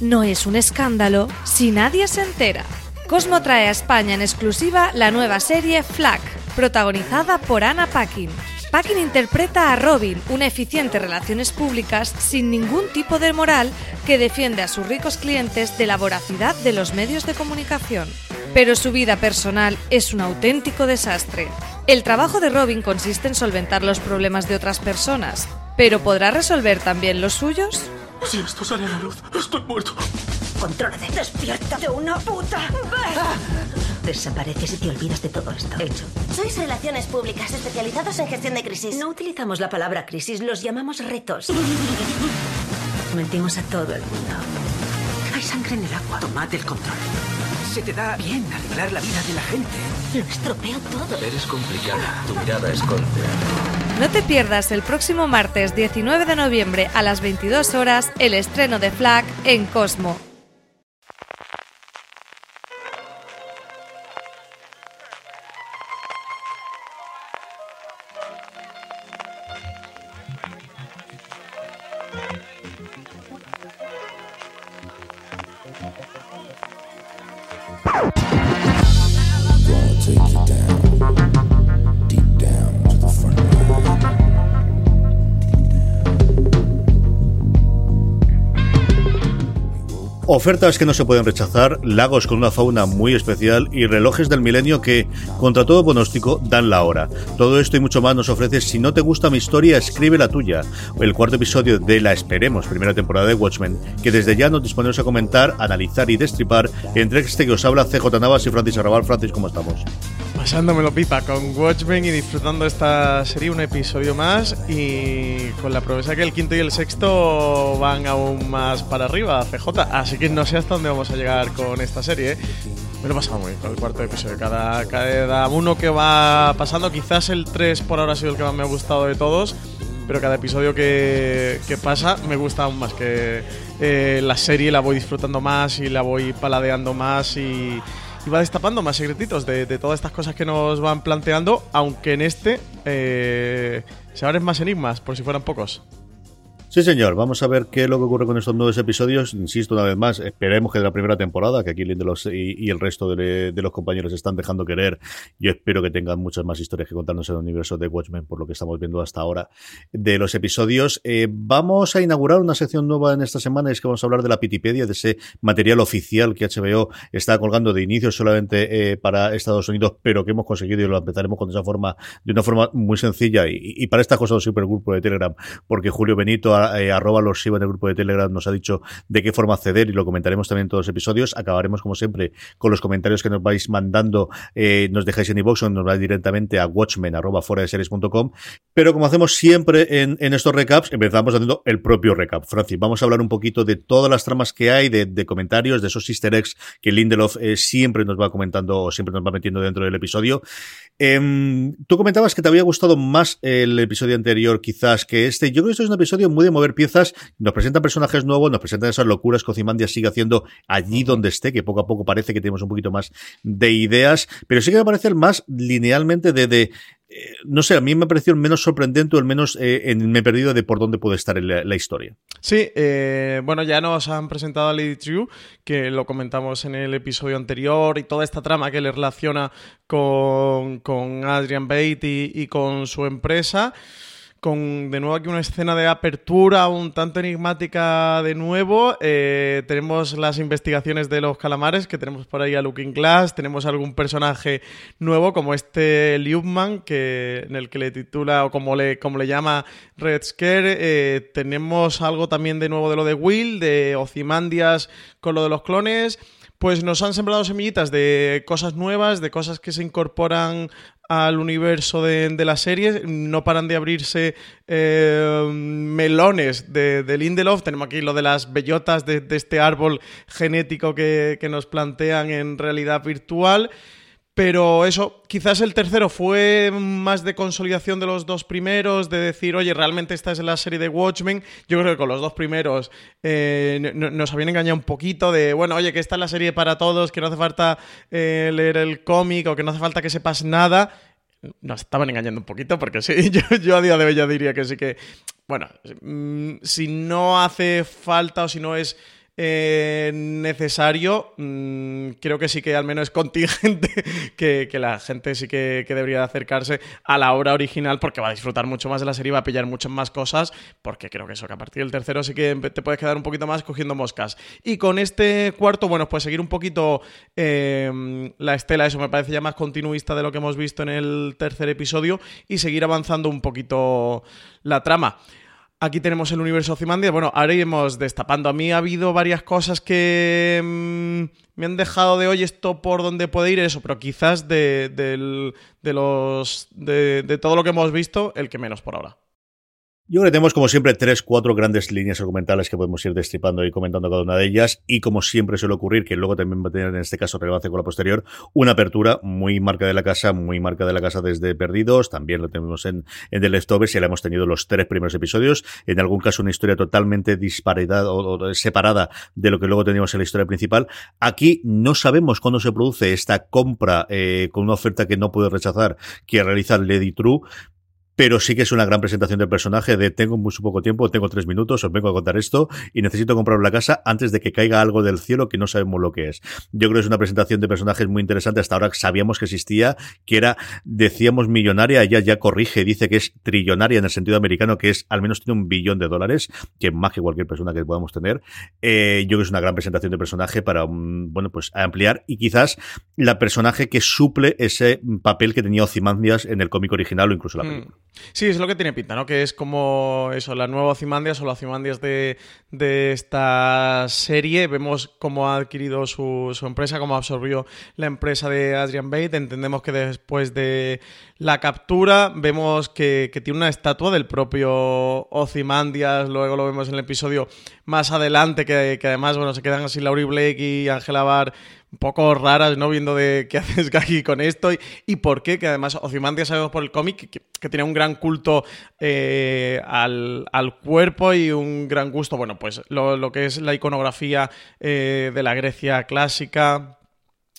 No es un escándalo si nadie se entera. Cosmo trae a España en exclusiva la nueva serie Flack, protagonizada por Anna Paquin. Paquin interpreta a Robin, una eficiente relaciones públicas sin ningún tipo de moral que defiende a sus ricos clientes de la voracidad de los medios de comunicación. Pero su vida personal es un auténtico desastre. El trabajo de Robin consiste en solventar los problemas de otras personas, pero ¿podrá resolver también los suyos? Si esto sale a la luz, estoy muerto. Contrólate. Despierta de una puta Desapareces y te olvidas de todo esto. Hecho. Sois relaciones públicas especializados en gestión de crisis. No utilizamos la palabra crisis, los llamamos retos. Mentimos a todo el mundo. Hay sangre en el agua. Tomad el control. Se te da bien arreglar la vida de la gente. Lo estropeo todo. Eres complicada. Tu mirada es golpeada. No te pierdas el próximo martes 19 de noviembre a las 22 horas el estreno de Flag en Cosmo. Take you down, Ofertas que no se pueden rechazar, lagos con una fauna muy especial y relojes del milenio que, contra todo pronóstico, dan la hora. Todo esto y mucho más nos ofrece Si no te gusta mi historia, escribe la tuya. El cuarto episodio de la esperemos primera temporada de Watchmen, que desde ya nos disponemos a comentar, analizar y destripar entre este que os habla CJ Navas y Francis Arrabal. Francis, ¿cómo estamos? Pasándomelo pipa con Watchmen y disfrutando esta serie un episodio más y con la promesa que el quinto y el sexto van aún más para arriba, CJ. Así que no sé hasta dónde vamos a llegar con esta serie. ¿eh? Me lo he pasado muy bien con el cuarto episodio. Cada, cada uno que va pasando, quizás el 3 por ahora ha sido el que más me ha gustado de todos. Pero cada episodio que, que pasa me gusta aún más que eh, la serie, la voy disfrutando más y la voy paladeando más y, y va destapando más secretitos de, de, todas estas cosas que nos van planteando, aunque en este eh, se abren más enigmas, por si fueran pocos. Sí, señor. Vamos a ver qué es lo que ocurre con estos nuevos episodios. Insisto una vez más, esperemos que de la primera temporada, que aquí Lindelof y, el resto de, los compañeros están dejando querer. Yo espero que tengan muchas más historias que contarnos en el universo de Watchmen, por lo que estamos viendo hasta ahora de los episodios. Eh, vamos a inaugurar una sección nueva en esta semana, es que vamos a hablar de la Pitipedia, de ese material oficial que HBO está colgando de inicio solamente eh, para Estados Unidos, pero que hemos conseguido y lo empezaremos con esa forma, de una forma muy sencilla. Y, y para esta cosa del supergrupo de Telegram, porque Julio Benito eh, arroba los en el grupo de Telegram nos ha dicho de qué forma acceder y lo comentaremos también en todos los episodios. Acabaremos, como siempre, con los comentarios que nos vais mandando, eh, nos dejáis en iVoox o nos vais directamente a watchmen arroba fuera de. Pero como hacemos siempre en, en, estos recaps, empezamos haciendo el propio recap. Francis, vamos a hablar un poquito de todas las tramas que hay, de, comentarios, de esos easter eggs que Lindelof eh, siempre nos va comentando o siempre nos va metiendo dentro del episodio. Eh, tú comentabas que te había gustado más el episodio anterior quizás que este. Yo creo que este es un episodio muy de mover piezas, nos presentan personajes nuevos, nos presentan esas locuras que Ozymandias sigue haciendo allí donde esté, que poco a poco parece que tenemos un poquito más de ideas, pero sí que me parece el más linealmente de, de eh, no sé, a mí me ha parecido el menos sorprendente o el menos eh, en, me he perdido de por dónde puede estar la, la historia. Sí, eh, bueno, ya nos han presentado a Lady True, que lo comentamos en el episodio anterior, y toda esta trama que le relaciona con, con Adrian Bate y, y con su empresa con de nuevo aquí una escena de apertura un tanto enigmática de nuevo. Eh, tenemos las investigaciones de los calamares, que tenemos por ahí a Looking Glass, tenemos algún personaje nuevo como este Liubman, que, en el que le titula, o como le, como le llama Red Scare. Eh, tenemos algo también de nuevo de lo de Will, de Ozymandias con lo de los clones pues nos han sembrado semillitas de cosas nuevas, de cosas que se incorporan al universo de, de la serie. No paran de abrirse eh, melones de, de, Lindelof. Tenemos aquí lo de las bellotas de, de este árbol genético que, que nos plantean en realidad virtual. Pero eso, quizás el tercero fue más de consolidación de los dos primeros, de decir, oye, realmente esta es la serie de Watchmen. Yo creo que con los dos primeros eh, nos habían engañado un poquito de, bueno, oye, que esta es la serie para todos, que no hace falta eh, leer el cómic o que no hace falta que sepas nada. Nos estaban engañando un poquito porque sí, yo, yo a día de hoy ya diría que sí que, bueno, mm, si no hace falta o si no es eh, necesario, mmm, creo que sí que al menos es contingente que, la gente sí que, debería acercarse a la obra original porque va a disfrutar mucho más de la serie, va a pillar muchas más cosas, porque creo que eso, que a partir del tercero sí que te puedes quedar un poquito más cogiendo moscas. Y con este cuarto, bueno, pues seguir un poquito eh, la estela, eso me parece ya más continuista de lo que hemos visto en el tercer episodio y seguir avanzando un poquito la trama. Aquí tenemos el universo Ozymandias. Bueno, ahora iremos destapando. A mí ha habido varias cosas que mmm, me han dejado de hoy esto por donde puede ir eso, pero quizás de, de, los de todo lo que hemos visto, el que menos por ahora. Yo creo que tenemos, como siempre, tres, cuatro grandes líneas argumentales que podemos ir destripando y comentando cada una de ellas. Y como siempre suele ocurrir, que luego también va a tener en este caso relevancia con la posterior, una apertura muy marca de la casa, muy marca de la casa desde Perdidos. También lo tenemos en, en The Leftovers y la hemos tenido los tres primeros episodios. En algún caso, una historia totalmente disparidad o, o separada de lo que luego teníamos en la historia principal. Aquí no sabemos cuándo se produce esta compra eh, con una oferta que no puede rechazar que realiza Lady True pero sí que es una gran presentación del personaje de tengo muy poco tiempo, tengo tres minutos, os vengo a contar esto y necesito comprar la casa antes de que caiga algo del cielo que no sabemos lo que es. Yo creo que es una presentación de personajes muy interesante. Hasta ahora sabíamos que existía, que era, decíamos millonaria, ella ya corrige, dice que es trillonaria en el sentido americano, que es al menos tiene un billón de dólares, que más que cualquier persona que podamos tener. Eh, yo creo que es una gran presentación de personaje para, um, bueno, pues ampliar y quizás la personaje que suple ese papel que tenía Ozymandias en el cómic original o incluso la película. Mm. Sí, es lo que tiene pinta, ¿no? Que es como eso, la nueva Ozymandias o la Ozymandias de, de esta serie. Vemos cómo ha adquirido su, empresa, cómo absorbió la empresa de Adrian Bate. Entendemos que después de la captura vemos que, que tiene una estatua del propio Ozymandias. Luego lo vemos en el episodio más adelante, que, que además, bueno, se quedan así Laurie Blake y Angela Barr un poco raras, ¿no? Viendo de qué haces aquí con esto y, y por qué, que además Ozymandias sabemos por el cómic que, que, tiene un gran culto eh, al, al, cuerpo y un gran gusto, bueno, pues lo, lo que es la iconografía eh, de la Grecia clásica,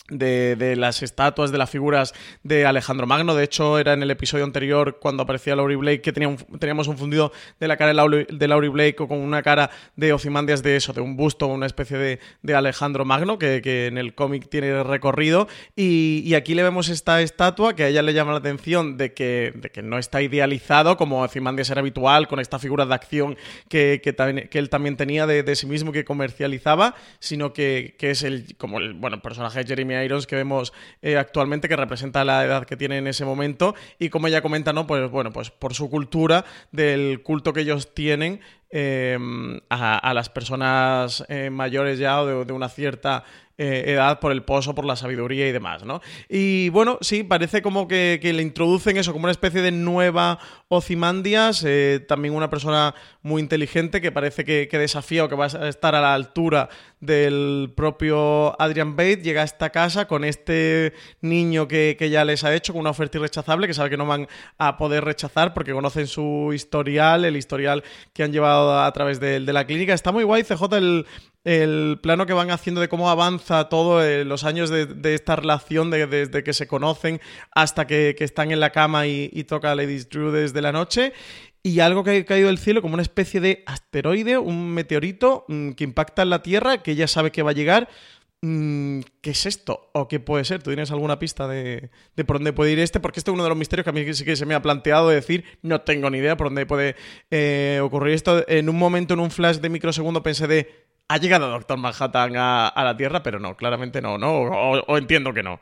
de, de, las estatuas, de las figuras de Alejandro Magno. De hecho, era en el episodio anterior cuando aparecía Laurie Blake que tenía un, teníamos un fundido de la cara de Laurie, de Laurie Blake con una cara de Ozymandias de eso, de un busto, una especie de, de Alejandro Magno que, que en el cómic tiene recorrido. Y, y, aquí le vemos esta estatua que a ella le llama la atención de que, de que no está idealizado como Ozymandias era habitual, con esta figura de acción que, que, también, que él también tenía de, de, sí mismo que comercializaba, sino que, que es el, como el bueno, personaje de Jeremy Que vemos eh, actualmente, que representa la edad que tiene en ese momento, y como ella comenta, ¿no? Pues bueno, pues por su cultura, del culto que ellos tienen eh, a, las personas eh, mayores ya o de, una cierta eh, edad por el pozo, por la sabiduría y demás, ¿no? Y bueno, sí, parece como que, que le introducen eso como una especie de nueva Ozymandias, eh, también una persona muy inteligente que parece que, que, desafía o que va a estar a la altura del propio Adrian Bate, llega a esta casa con este niño que, que ya les ha hecho, con una oferta irrechazable, que sabe que no van a poder rechazar porque conocen su historial, el historial que han llevado a través de, de la clínica. Está muy guay, CJ, el, el plano que van haciendo de cómo avanza todo, eh, los años de, de, esta relación de, desde que se conocen hasta que, están en la cama y, y, toca Lady Drew desde la noche. Y algo que ha caído del cielo como una especie de asteroide, un meteorito mmm, que impacta en la Tierra, que ella sabe que va a llegar. Mmm, ¿Qué es esto? ¿O qué puede ser? ¿Tú tienes alguna pista de, de, por dónde puede ir este? Porque este es uno de los misterios que a mí sí que se me ha planteado de decir, no tengo ni idea por dónde puede eh, ocurrir esto. En un momento, en un flash de microsegundo, pensé de ha llegado Doctor Manhattan a, la Tierra, pero no, claramente no, ¿no? O, entiendo que no.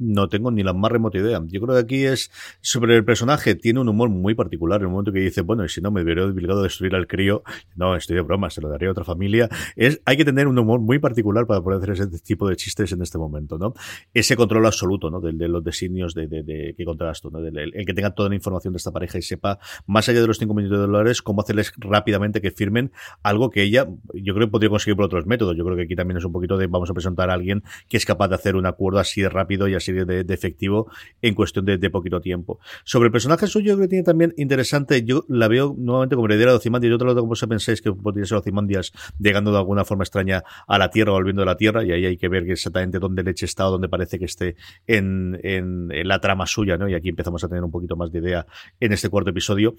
No tengo ni la más remota idea. Yo creo que aquí es sobre el personaje, tiene un humor muy particular. En el momento que dice, bueno, y si no me hubiera obligado a destruir al crío, no, estoy de broma, se lo daría a otra familia. Es, hay que tener un humor muy particular para poder hacer ese tipo de chistes en este momento, ¿no? Ese control absoluto, ¿no? De, los designios de, que controlas tú, ¿no? el, que tenga toda la información de esta pareja y sepa, más allá de los 5 millones de dólares, cómo hacerles rápidamente que firmen algo que ella, yo creo que podría conseguir por otros métodos. Yo creo que aquí también es un poquito de vamos a presentar a alguien que es capaz de hacer un acuerdo así de rápido y así de, de efectivo en cuestión de, de, poquito tiempo. Sobre el personaje suyo, yo creo que tiene también interesante, yo la veo nuevamente como heredera de Ocimandias, yo otro lado como se pensáis que podría ser Ocimandias llegando de alguna forma extraña a la Tierra o volviendo de la Tierra, y ahí hay que ver exactamente dónde leche está o dónde parece que esté en, en, en, la trama suya, ¿no? Y aquí empezamos a tener un poquito más de idea en este cuarto episodio.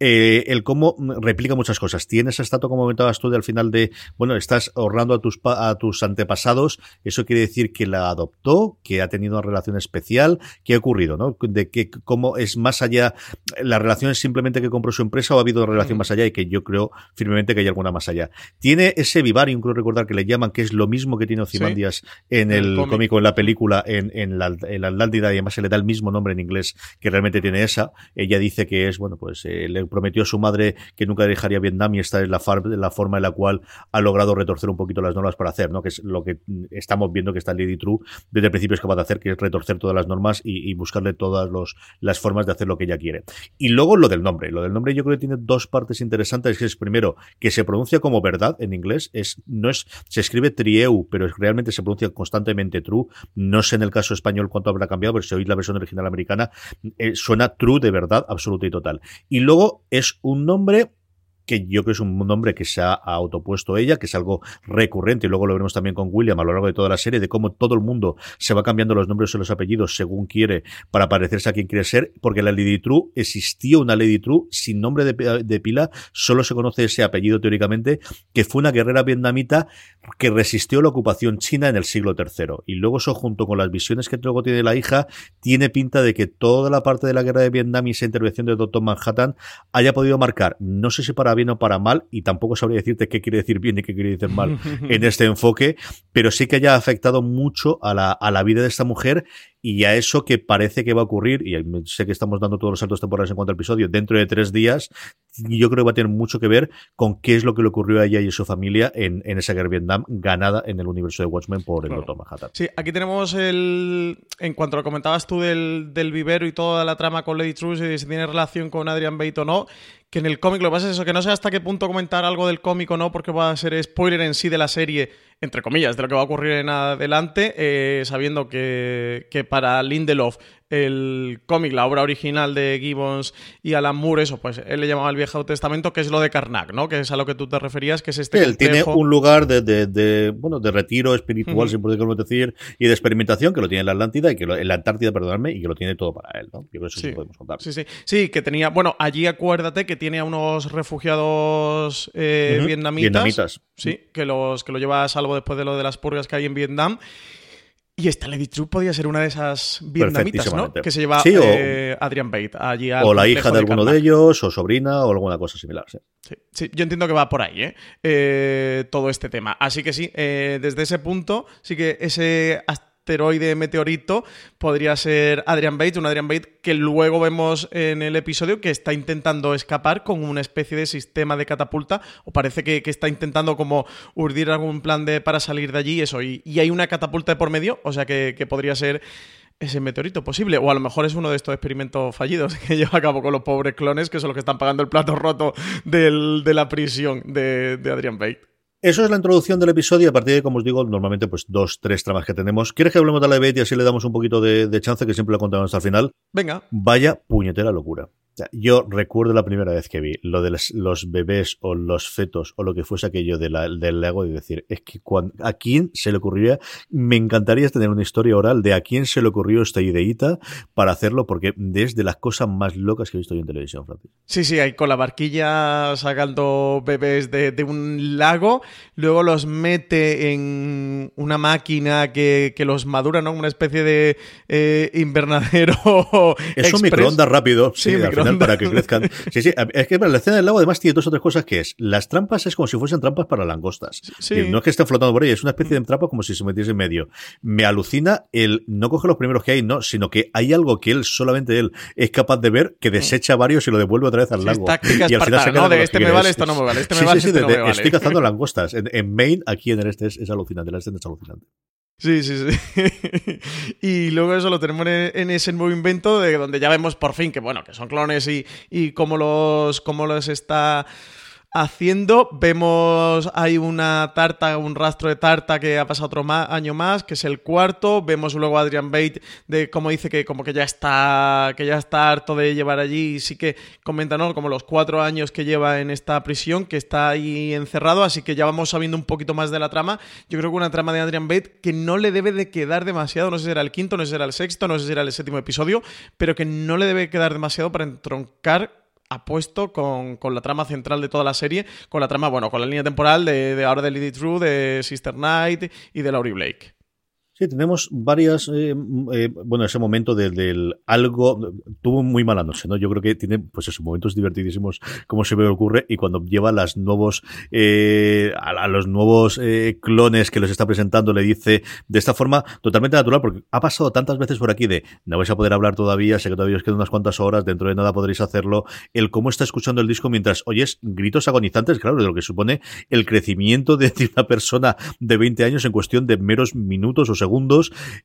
Eh, el cómo replica muchas cosas. Tienes estatua, como comentabas tú, de al final de, bueno, estás ahorrando a tus, a tus antepasados, eso quiere decir que la adoptó, que ha tenido una relación especial, ¿qué ha ocurrido, no? De que cómo es más allá, la relación es simplemente que compró su empresa o ha habido relación más allá y que yo creo firmemente que hay alguna más allá. Tiene ese vivarium, creo recordar que le llaman, que es lo mismo que tiene Ozymandias sí. en el, el cómico, en la película, en, en la, en la Atlántida, y además se le da el mismo nombre en inglés que realmente tiene esa. Ella dice que es, bueno, pues eh, le prometió a su madre que nunca dejaría Vietnam y esta es la, la, forma en la cual ha logrado retorcer un poquito las normas para hacer, ¿no? Que es lo que estamos viendo que está Lady True desde el principio es capaz de hacer, que es retorcer todas las normas y, buscarle todas los, las formas de hacer lo que ella quiere. Y luego lo del nombre. Lo del nombre yo creo que tiene dos partes interesantes, que es primero, que se pronuncia como verdad en inglés, es, no es, se escribe trieu, pero realmente se pronuncia constantemente true. No sé en el caso español cuánto habrá cambiado, pero si oís la versión original americana, eh, suena true de verdad, absoluta y total. Y luego es un nombre que yo creo que es un nombre que se ha autopuesto ella, que es algo recurrente, y luego lo veremos también con William a lo largo de toda la serie, de cómo todo el mundo se va cambiando los nombres y los apellidos según quiere para parecerse a quien quiere ser, porque la Lady True existía una Lady True sin nombre de, de pila, solo se conoce ese apellido teóricamente, que fue una guerrera vietnamita que resistió la ocupación china en el siglo III. Y luego eso junto con las visiones que luego tiene la hija, tiene pinta de que toda la parte de la guerra de Vietnam y esa intervención de Doctor Manhattan haya podido marcar, no sé si para bien o para mal, y tampoco sabría decirte qué quiere decir bien y qué quiere decir mal en este enfoque, pero sí que haya afectado mucho a la, a la vida de esta mujer y a eso que parece que va a ocurrir, y sé que estamos dando todos los saltos temporales en cuanto al episodio, dentro de tres días, yo creo que va a tener mucho que ver con qué es lo que le ocurrió a ella y a su familia en, en esa guerra Vietnam ganada en el universo de Watchmen por el claro. Manhattan. Sí, aquí tenemos el. En cuanto lo comentabas tú del, del vivero y toda la trama con Lady True, si, si tiene relación con Adrian Bate o no, que en el cómic lo que pasa es eso, que no sé hasta qué punto comentar algo del cómic o no, porque va a ser spoiler en sí de la serie, entre comillas, de lo que va a ocurrir en adelante, eh, sabiendo que, que para Lindelof el cómic, la obra original de Gibbons y Alan Moore, eso, pues él le llamaba el Viejo Testamento, que es lo de Karnak, ¿no? Que es a lo que tú te referías, que es este. Él tiene un lugar de, de, de, bueno, de retiro espiritual, uh -huh. si podemos decir, y de experimentación, que lo tiene en la Atlántida, y que lo, en la Antártida, perdonadme, y que lo tiene todo para él, ¿no? Yo creo que eso sí, sí podemos contar. Sí, sí. Sí, que tenía, bueno, allí acuérdate que tiene a unos refugiados eh, uh -huh. vietnamitas. Vietnamitas. Sí, que los que lo lleva a salvo después de lo de las purgas que hay en Vietnam. Y esta Lady True podría ser una de esas vietnamitas, ¿no? Que se lleva sí, o, eh, Adrian Bate allí O la hija de alguno de, de, ellos, o sobrina, o alguna cosa similar, sí. Sí, sí yo entiendo que va por ahí, ¿eh? eh todo este tema. Así que sí, eh, desde ese punto, sí que ese asteroide meteorito podría ser Adrian Bates, un Adrian Bates que luego vemos en el episodio que está intentando escapar con una especie de sistema de catapulta o parece que, que está intentando como urdir algún plan de, para salir de allí eso y, y hay una catapulta de por medio, o sea que, que podría ser ese meteorito posible. O a lo mejor es uno de estos experimentos fallidos que lleva a cabo con los pobres clones que son los que están pagando el plato roto del, de la prisión de, de Adrian Bate. Eso es la introducción del episodio. A partir de, como os digo, normalmente, pues dos, tres tramas que tenemos. ¿Quieres que hablemos de la Bate y así le damos un poquito de, de chance, que siempre lo contamos hasta el final? Venga. Vaya puñetera locura. Yo recuerdo la primera vez que vi lo de los, los bebés o los fetos o lo que fuese aquello de la, del Lego y decir, es que cuando, a quién se le ocurriría, me encantaría tener una historia oral de a quién se le ocurrió esta ideita para hacerlo, porque es de las cosas más locas que he visto yo en televisión, Francis. Sí, sí, ahí con la barquilla sacando bebés de, de un lago, luego los mete en una máquina que, que los madura, ¿no? Una especie de eh, invernadero. Es un microondas rápido. Sí, sí microondas final para que crezcan. Sí, sí, es que la escena del lago además tiene dos o tres cosas que es, las trampas es como si fuesen trampas para langostas. Sí. No es que estén flotando por ahí, es una especie de trampa como si se metiese en medio. Me alucina el no coge los primeros que hay, no, sino que hay algo que él, solamente él, es capaz de ver, que desecha varios y lo devuelve otra vez al Sí, lago. táctica y al final se ¿no? De este me vale, esto no me vale, este me Sí, vale, sí, sí, este no me vale. Estoy cazando langostas. En, en Maine, aquí en el este es, es alucinante, la escena es alucinante. Sí, sí, sí. y luego eso lo tenemos en, ese nuevo invento de donde ya vemos por fin que, bueno, que son clones y, y cómo, los, cómo los está haciendo. Vemos hay una tarta, un rastro de tarta que ha pasado otro año más, que es el cuarto. Vemos luego a Adrian Bate de cómo dice que como que ya está que ya está harto de llevar allí y sí que comenta, ¿no? Como los cuatro años que lleva en esta prisión, que está ahí encerrado, así que ya vamos sabiendo un poquito más de la trama. Yo creo que una trama de Adrian Bate que no le debe de quedar demasiado, no sé si era el quinto, no sé si era el sexto, no sé si era el séptimo episodio, pero que no le debe quedar demasiado para entroncar apuesto con, con la trama central de toda la serie, con la trama, bueno, con la línea temporal de, de ahora de Lady True, de Sister Knight y de Laurie Blake. Sí, tenemos varias, eh, eh, bueno, ese momento de- del algo, tuvo muy mala noche, ¿no? Yo creo que tiene, pues esos momentos divertidísimos, como se ve ocurre, y cuando lleva las nuevos, eh, a, a los nuevos eh, clones que los está presentando, le dice de esta forma totalmente natural, porque ha pasado tantas veces por aquí de, no vais a poder hablar todavía, sé que todavía os quedan unas cuantas horas, dentro de nada podréis hacerlo, el cómo está escuchando el disco mientras oyes gritos agonizantes, claro, de lo que supone el crecimiento de una persona de 20 años en cuestión de meros minutos o segundos,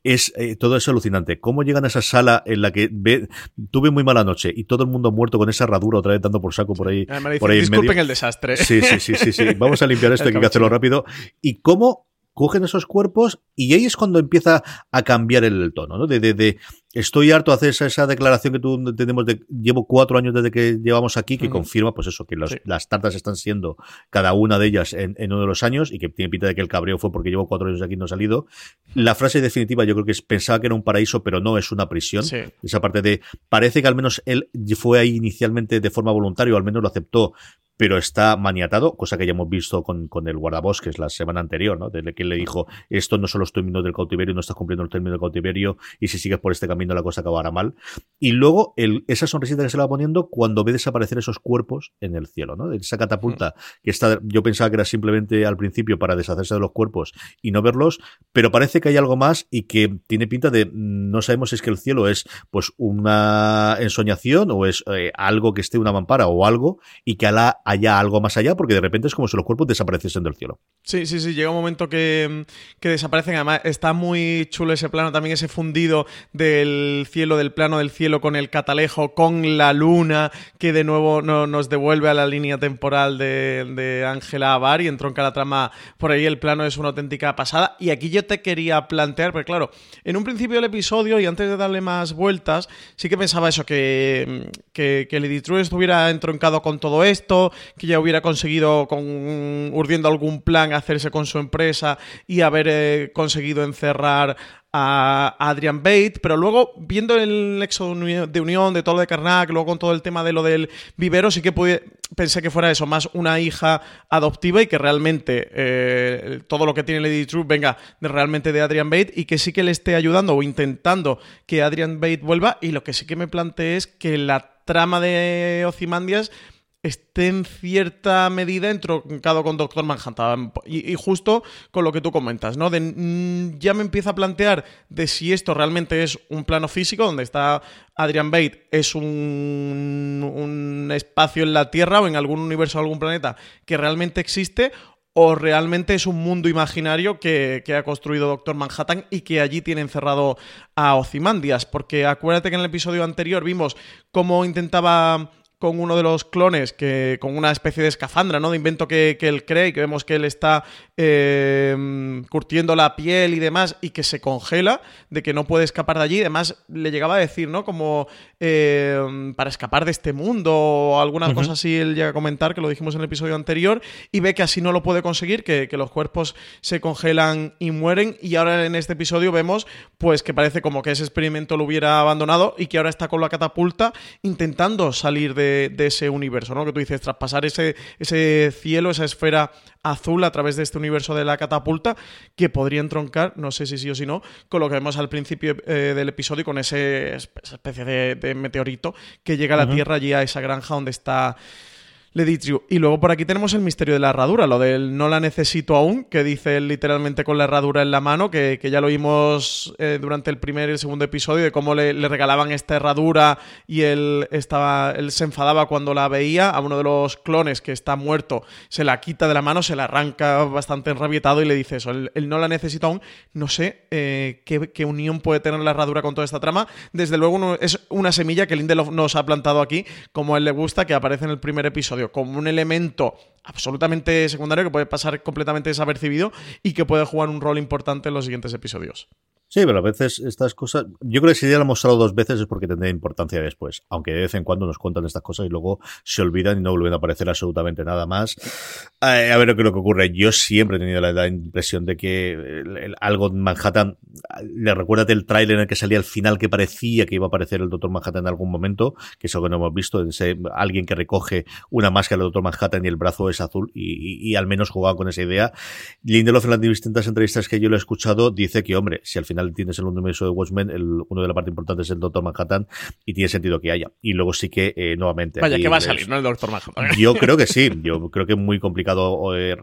es eh, todo es alucinante. ¿Cómo llegan a esa sala en la que ve, tuve muy mala noche y todo el mundo muerto con esa herradura otra vez dando por saco por ahí, por en disculpen medio? el desastre. Sí, sí, sí, sí, sí. Vamos a limpiar esto, hay que hacerlo rápido. ¿Y cómo cogen esos cuerpos? Y ahí es cuando empieza a cambiar el tono, ¿no? De, de, de estoy harto de hacer esa, esa declaración que tú tenemos de llevo cuatro años desde que llevamos aquí, que confirma, pues eso, que los- Sí. las tartas están siendo cada una de ellas en, en uno de los años y que tiene pinta de que el cabreo fue porque llevo cuatro años aquí y no he salido. La frase definitiva yo creo que es pensaba que era un paraíso, pero no es una prisión. Sí. Esa parte de parece que al menos él fue ahí inicialmente de forma voluntaria, o al menos lo aceptó, pero está maniatado, cosa que ya hemos visto con, con el guardabosques la semana anterior, ¿no? Desde que él le dijo, esto no son los términos del cautiverio, no estás cumpliendo el término del cautiverio, y si sigues por este camino la cosa acabará mal. Y luego el, esa sonrisita que se le va poniendo cuando ve desaparecer esos cuerpos en el cielo, ¿no? Esa catapulta que está, yo pensaba que era simplemente al principio para deshacerse de los cuerpos y no verlos, pero parece que hay algo más y que tiene pinta de, no sabemos si es que el cielo es pues una ensoñación o es eh, algo que esté una mampara o algo y que ala- haya algo más allá porque de repente es como si los cuerpos desapareciesen del cielo. Sí, sí, sí, llega un momento que, que desaparecen. Además, está muy chulo ese plano, también ese fundido del cielo, del plano del cielo con el catalejo, con la luna, que de nuevo no- nos devuelve a la línea temporal de, Ángela Abar y entronca la trama por ahí. El plano es una auténtica pasada. Y aquí yo te quería plantear, porque claro, en un principio del episodio y antes de darle más vueltas, sí que pensaba eso, que, que, que Lady True estuviera entroncado con todo esto, que ya hubiera conseguido, con, urdiendo algún plan, hacerse con su empresa y haber eh, conseguido encerrar a Adrian Bate, pero luego viendo el nexo de uni- de unión de todo lo de Karnak, luego con todo el tema de lo del vivero, sí que pude- pensé que fuera eso, más una hija adoptiva y que realmente eh, todo lo que tiene Lady True venga de, realmente de Adrian Bate y que sí que le esté ayudando o intentando que Adrian Bate vuelva. Y lo que sí que me planteé es que la trama de Ozymandias esté en cierta medida entroncado con Doctor Manhattan. Y, justo con lo que tú comentas, ¿no? De, mm, ya me empieza a plantear de si esto realmente es un plano físico, donde está Adrian Bate, es un, un espacio en la Tierra o en algún universo o algún planeta que realmente existe. O realmente es un mundo imaginario que, que ha construido Doctor Manhattan y que allí tiene encerrado a Ozymandias. Porque acuérdate que en el episodio anterior vimos cómo intentaba con uno de los clones, que con una especie de escafandra, ¿no? De invento que, que él cree y que vemos que él está eh, curtiendo la piel y demás y que se congela, de que no puede escapar de allí. Además, le llegaba a decir, ¿no? Como eh, para escapar de este mundo o alguna Ujú. cosa así, él llega a comentar, que lo dijimos en el episodio anterior, y ve que así no lo puede conseguir, que, que los cuerpos se congelan y mueren. Y ahora en este episodio vemos, pues, que parece como que ese experimento lo hubiera abandonado y que ahora está con la catapulta intentando salir de, de ese universo, ¿no? Que tú dices, traspasar ese, ese cielo, esa esfera azul a través de este universo de la catapulta. que podría entroncar, no sé si sí o si no, con lo que vemos al principio eh, del episodio, con ese, esa especie de, meteorito que llega a la Tierra allí a esa granja donde está Leditrio. Y luego por aquí tenemos el misterio de la herradura, lo del no la necesito aún, que dice él literalmente con la herradura en la mano, que, ya lo vimos eh, durante el primer y el segundo episodio, de cómo le, regalaban esta herradura y él, estaba, él se enfadaba cuando la veía. A uno de los clones que está muerto se la quita de la mano, se la arranca bastante enrabietado y le dice eso, él, no la necesito aún. No sé eh, qué, unión puede tener la herradura con toda esta trama. Desde luego es una semilla que Lindelof nos ha plantado aquí, como a él le gusta, que aparece en el primer episodio como un elemento absolutamente secundario que puede pasar completamente desapercibido y que puede jugar un rol importante en los siguientes episodios. Sí, pero a veces estas cosas, yo creo que si ya lo hemos mostrado dos veces es porque tendría importancia después, aunque de vez en cuando nos cuentan estas cosas y luego se olvidan y no vuelven a aparecer absolutamente nada más. Eh, a ver lo que, lo que ocurre. Yo siempre he tenido la, impresión de que algo en Manhattan, le recuerda el tráiler en el que salía al final que parecía que iba a aparecer el Doctor Manhattan en algún momento, que es algo que no hemos visto, alguien que recoge una máscara del Doctor Manhattan y el brazo es azul y, al menos jugaba con esa idea. Lindelof en las distintas entrevistas que yo lo he escuchado dice que, hombre, si al final tienes el universo de Watchmen, el, uno de la parte importante es el Doctor Manhattan y tiene sentido que haya. Y luego sí que, eh, nuevamente. Vaya, que va a salir, ¿no? El Doctor Manhattan. Yo creo que sí. Yo creo que es muy complicado eh,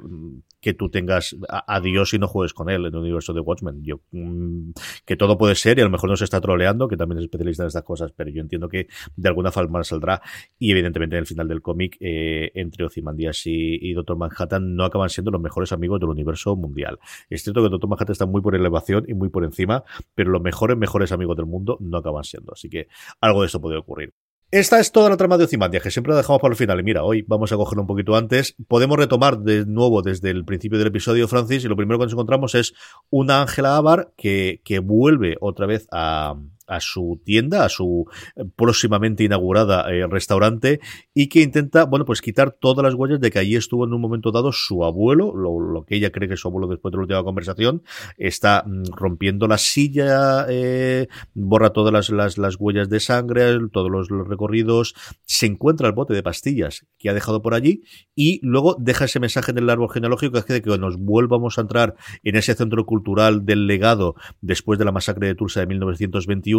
que tú tengas a, Dios y no juegues con él en el universo de Watchmen. Yo, mm, que todo puede ser y a lo mejor no se está troleando, que también es especialista en estas cosas, pero yo entiendo que de alguna forma saldrá. Y evidentemente en el final del cómic, eh, entre Ozymandias y, y Doctor Manhattan no acaban siendo los mejores amigos del universo mundial. Es cierto que Doctor Manhattan está muy por elevación y muy por encima pero los mejores, mejores amigos del mundo no acaban siendo. Así que algo de eso puede ocurrir. Esta es toda la trama de Ozymandias, que siempre la dejamos para el final. Y mira, hoy vamos a cogerlo un poquito antes. Podemos retomar de nuevo desde el principio del episodio, Francis, y lo primero que nos encontramos es una Ángela Abar que, que vuelve otra vez a, a su tienda, a su eh, próximamente inaugurada eh, restaurante y que intenta, bueno, pues quitar todas las huellas de que allí estuvo en un momento dado su abuelo, lo, que ella cree que es su abuelo después de la última conversación, está mm, rompiendo la silla, eh, borra todas las, las, las, huellas de sangre, todos los, recorridos, se encuentra el bote de pastillas que ha dejado por allí y luego deja ese mensaje en el árbol genealógico que hace que nos vuelvamos a entrar en ese centro cultural del legado después de la masacre de Tulsa de 1921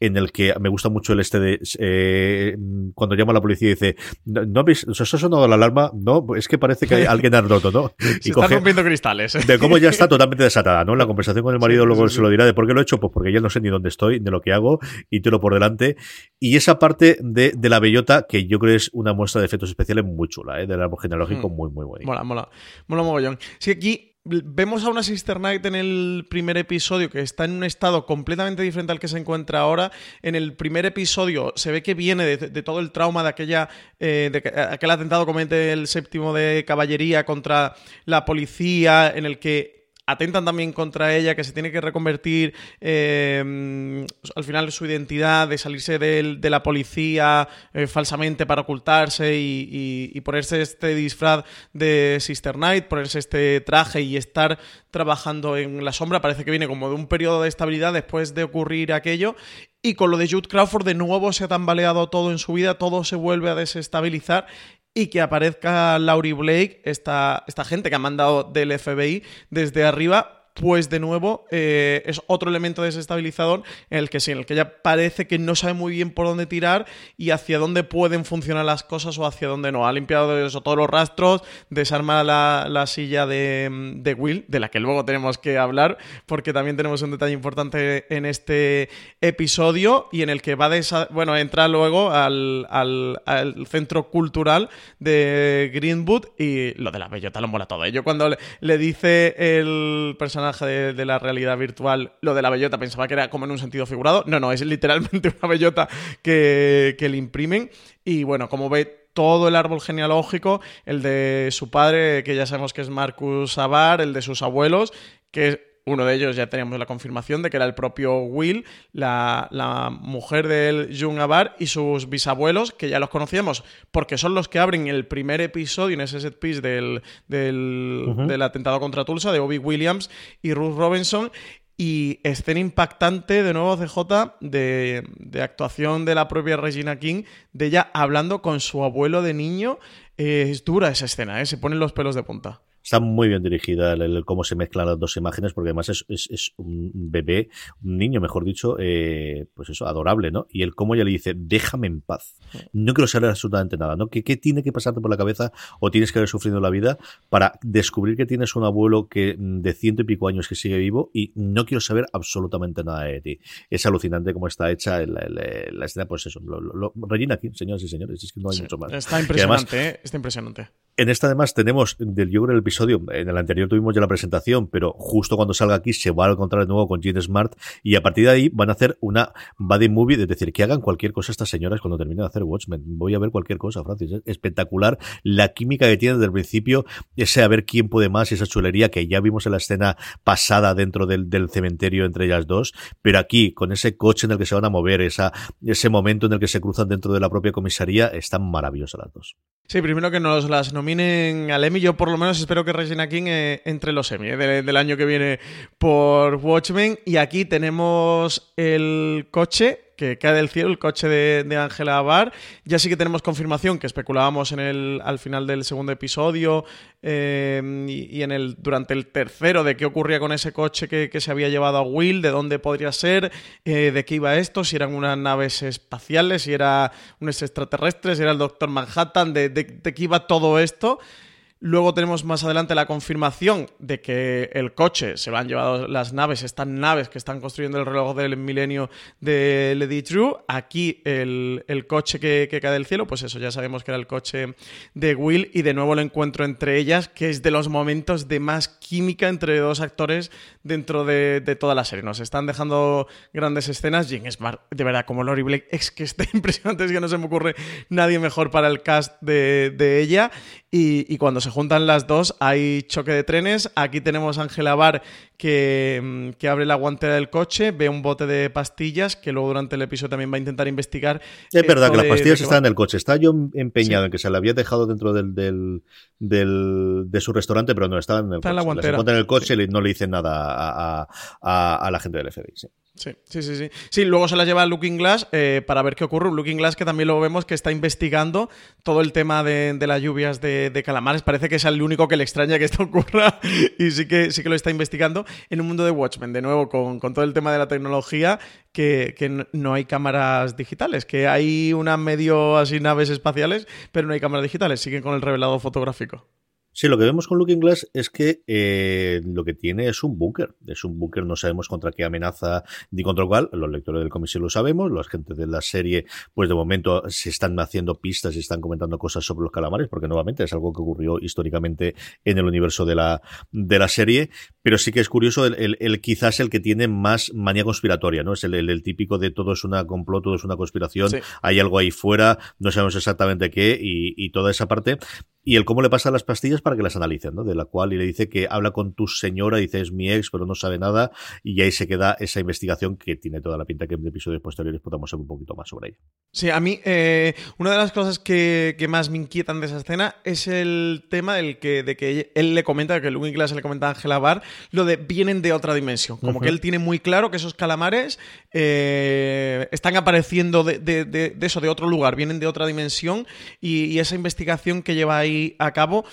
en el que me gusta mucho el este de eh, cuando llama a la policía y dice no habéis, ¿os ha sonado la alarma? No, es que parece que alguien ha roto, ¿no? Y Se están rompiendo cristales. De cómo ya está totalmente desatada, ¿no? La conversación con el marido luego se lo dirá de por qué lo he hecho, pues porque ya no sé ni dónde estoy, ni lo que hago, y tiro por delante. Y esa parte de, de la bellota, que yo creo es una muestra de efectos especiales muy chula, ¿eh? Del árbol genealógico, hmm. muy, muy bonito. Mola, mola. Mola mogollón. Sí, aquí Vemos a una Sister Knight en el primer episodio que está en un estado completamente diferente al que se encuentra ahora. En el primer episodio se ve que viene de, todo el trauma de aquella eh, de aquel atentado comete el séptimo de caballería contra la policía, en el que atentan también contra ella, que se tiene que reconvertir eh, al final su identidad, de salirse de, la policía eh, falsamente para ocultarse y, ponerse este disfraz de Sister Knight, ponerse este traje y estar trabajando en la sombra. Parece que viene como de un periodo de estabilidad después de ocurrir aquello. Y con lo de Jude Crawford de nuevo se ha tambaleado todo en su vida, todo se vuelve a desestabilizar y que aparezca Laurie Blake, esta, esta gente que ha mandado del FBI desde arriba pues de nuevo eh, es otro elemento desestabilizador en el que sí, en el que ella parece que no sabe muy bien por dónde tirar y hacia dónde pueden funcionar las cosas o hacia dónde no. Ha limpiado eso, todos los rastros, desarma la, silla de, Will, de la que luego tenemos que hablar, porque también tenemos un detalle importante en este episodio y en el que va a bueno, entra luego al, centro cultural de Greenwood y lo de la bellota lo mola todo. Yo cuando le dice el personaje de, la realidad virtual, lo de la bellota pensaba que era como en un sentido figurado. No, no, es literalmente una bellota que, que le imprimen. Y bueno, como ve todo el árbol genealógico, el de su padre, que ya sabemos que es Marcus Abar, el de sus abuelos, que uno de ellos ya teníamos la confirmación de que era el propio Will, la, mujer del Jung Abar y sus bisabuelos, que ya los conocíamos, porque son los que abren el primer episodio en ese set piece del, del, atentado contra Tulsa, de Obi Williams y Ruth Robinson. Y escena impactante, de nuevo, CJ, de, de actuación de la propia Regina King, de ella hablando con su abuelo de niño. es dura esa escena, ¿eh? se ponen los pelos de punta. Está muy bien dirigida el, el cómo se mezclan las dos imágenes, porque además es, es, es un bebé, un niño, mejor dicho, eh, pues eso, adorable, ¿no? Y el cómo ella le dice, déjame en paz. No quiero saber absolutamente nada, ¿no? ¿Qué, ¿Qué tiene que pasarte por la cabeza o tienes que haber sufrido la vida para descubrir que tienes un abuelo que de ciento y pico años que sigue vivo y no quiero saber absolutamente nada de ti? Es alucinante cómo está hecha la, escena, pues eso, lo, lo, lo, Regina King, señoras y señores, es que no hay Sí, mucho más. Está impresionante, además, ¿eh? Está impresionante. en esta además tenemos del yo creo el en el anterior tuvimos ya la presentación, pero justo cuando salga aquí se va a encontrar de nuevo con Gene Smart y a partir de ahí van a hacer una buddy movie, es decir, que hagan cualquier cosa estas señoras cuando terminen de hacer Watchmen. Voy a ver cualquier cosa, Francis. Es espectacular la química que tienen desde el principio, ese a ver quién puede más y esa chulería que ya vimos en la escena pasada dentro del, cementerio entre ellas dos, pero aquí con ese coche en el que se van a mover, ese momento en el que se cruzan dentro de la propia comisaría, están maravillosas las dos. Sí, primero que nos las nominen al Emmy. Yo por lo menos espero que Regina King eh, entre los Emmy eh, de- del año que viene por Watchmen. Y aquí tenemos el coche que cae del cielo, el coche de, Angela Barr. Ya sí que tenemos confirmación que especulábamos en el, al final del segundo episodio eh, y, en el, durante el tercero de qué ocurría con ese coche que, se había llevado a Will, de dónde podría ser, de qué iba esto, si eran unas naves espaciales, si era unos extraterrestres, si era el Doctor Manhattan, de, de qué iba todo esto. Luego tenemos más adelante la confirmación de que el coche se lo han llevado las naves, estas naves que están construyendo el reloj del milenio de Lady True. Aquí el, el coche que, cae del cielo, pues eso, ya sabemos que era el coche de Will y de nuevo el encuentro entre ellas, que es de los momentos de más química entre dos actores dentro de, de toda la serie. Nos están dejando grandes escenas. Jane Smart, de verdad, como Lori Blake, es que está impresionante, es que no se me ocurre nadie mejor para el cast de, de ella. Y, y, cuando se juntan las dos hay choque de trenes. Aquí tenemos a Angela Barr que, que, abre la guantera del coche, ve un bote de pastillas que luego durante el episodio también va a intentar investigar. Es verdad que las pastillas están en el coche. Está yo empeñado sí. en que se la había dejado dentro del, del, del, de su restaurante, pero no estaba en el está coche. En la guantera. Se encuentra en el coche y no le dicen nada a, a, a, la gente del FBI. Sí. Sí, sí, sí, sí. Sí, luego se la lleva Looking Glass eh, para ver qué ocurre. Looking Glass que también lo vemos que está investigando todo el tema de, las lluvias de, de, calamares. Parece que es el único que le extraña que esto ocurra y sí que, sí que lo está investigando en un mundo de Watchmen. De nuevo, con, con todo el tema de la tecnología, que, que, no hay cámaras digitales, que hay una medio así naves espaciales, pero no hay cámaras digitales. Siguen con el revelado fotográfico. Sí, lo que vemos con Looking Glass es que eh, lo que tiene es un búnker. Es un búnker, no sabemos contra qué amenaza ni contra cuál. Los lectores del cómic sí lo sabemos. Los gente de la serie, pues de momento se están haciendo pistas y están comentando cosas sobre los calamares, porque nuevamente es algo que ocurrió históricamente en el universo de la, de la serie. Pero sí que es curioso, el, el, el quizás el que tiene más manía conspiratoria, ¿no? Es el, el, típico de todo es una complot, todo es una conspiración, sí. hay algo ahí fuera, no sabemos exactamente qué, y, y toda esa parte y el cómo le pasa las pastillas para que las analicen, ¿no? De la cual y le dice que habla con tu señora, dice es mi ex, pero no sabe nada, y ahí se queda esa investigación que tiene toda la pinta que en episodios posteriores podamos saber un poquito más sobre ella. Sí, a mí eh, una de las cosas que, que, más me inquietan de esa escena es el tema del que, de que él le comenta, que Louis Glass le comenta a Angela Barr, lo de vienen de otra dimensión. Como uh -huh. que él tiene muy claro que esos calamares eh, están apareciendo de, de, de, de, eso, de otro lugar, vienen de otra dimensión, y, y esa investigación que lleva ahí a cabo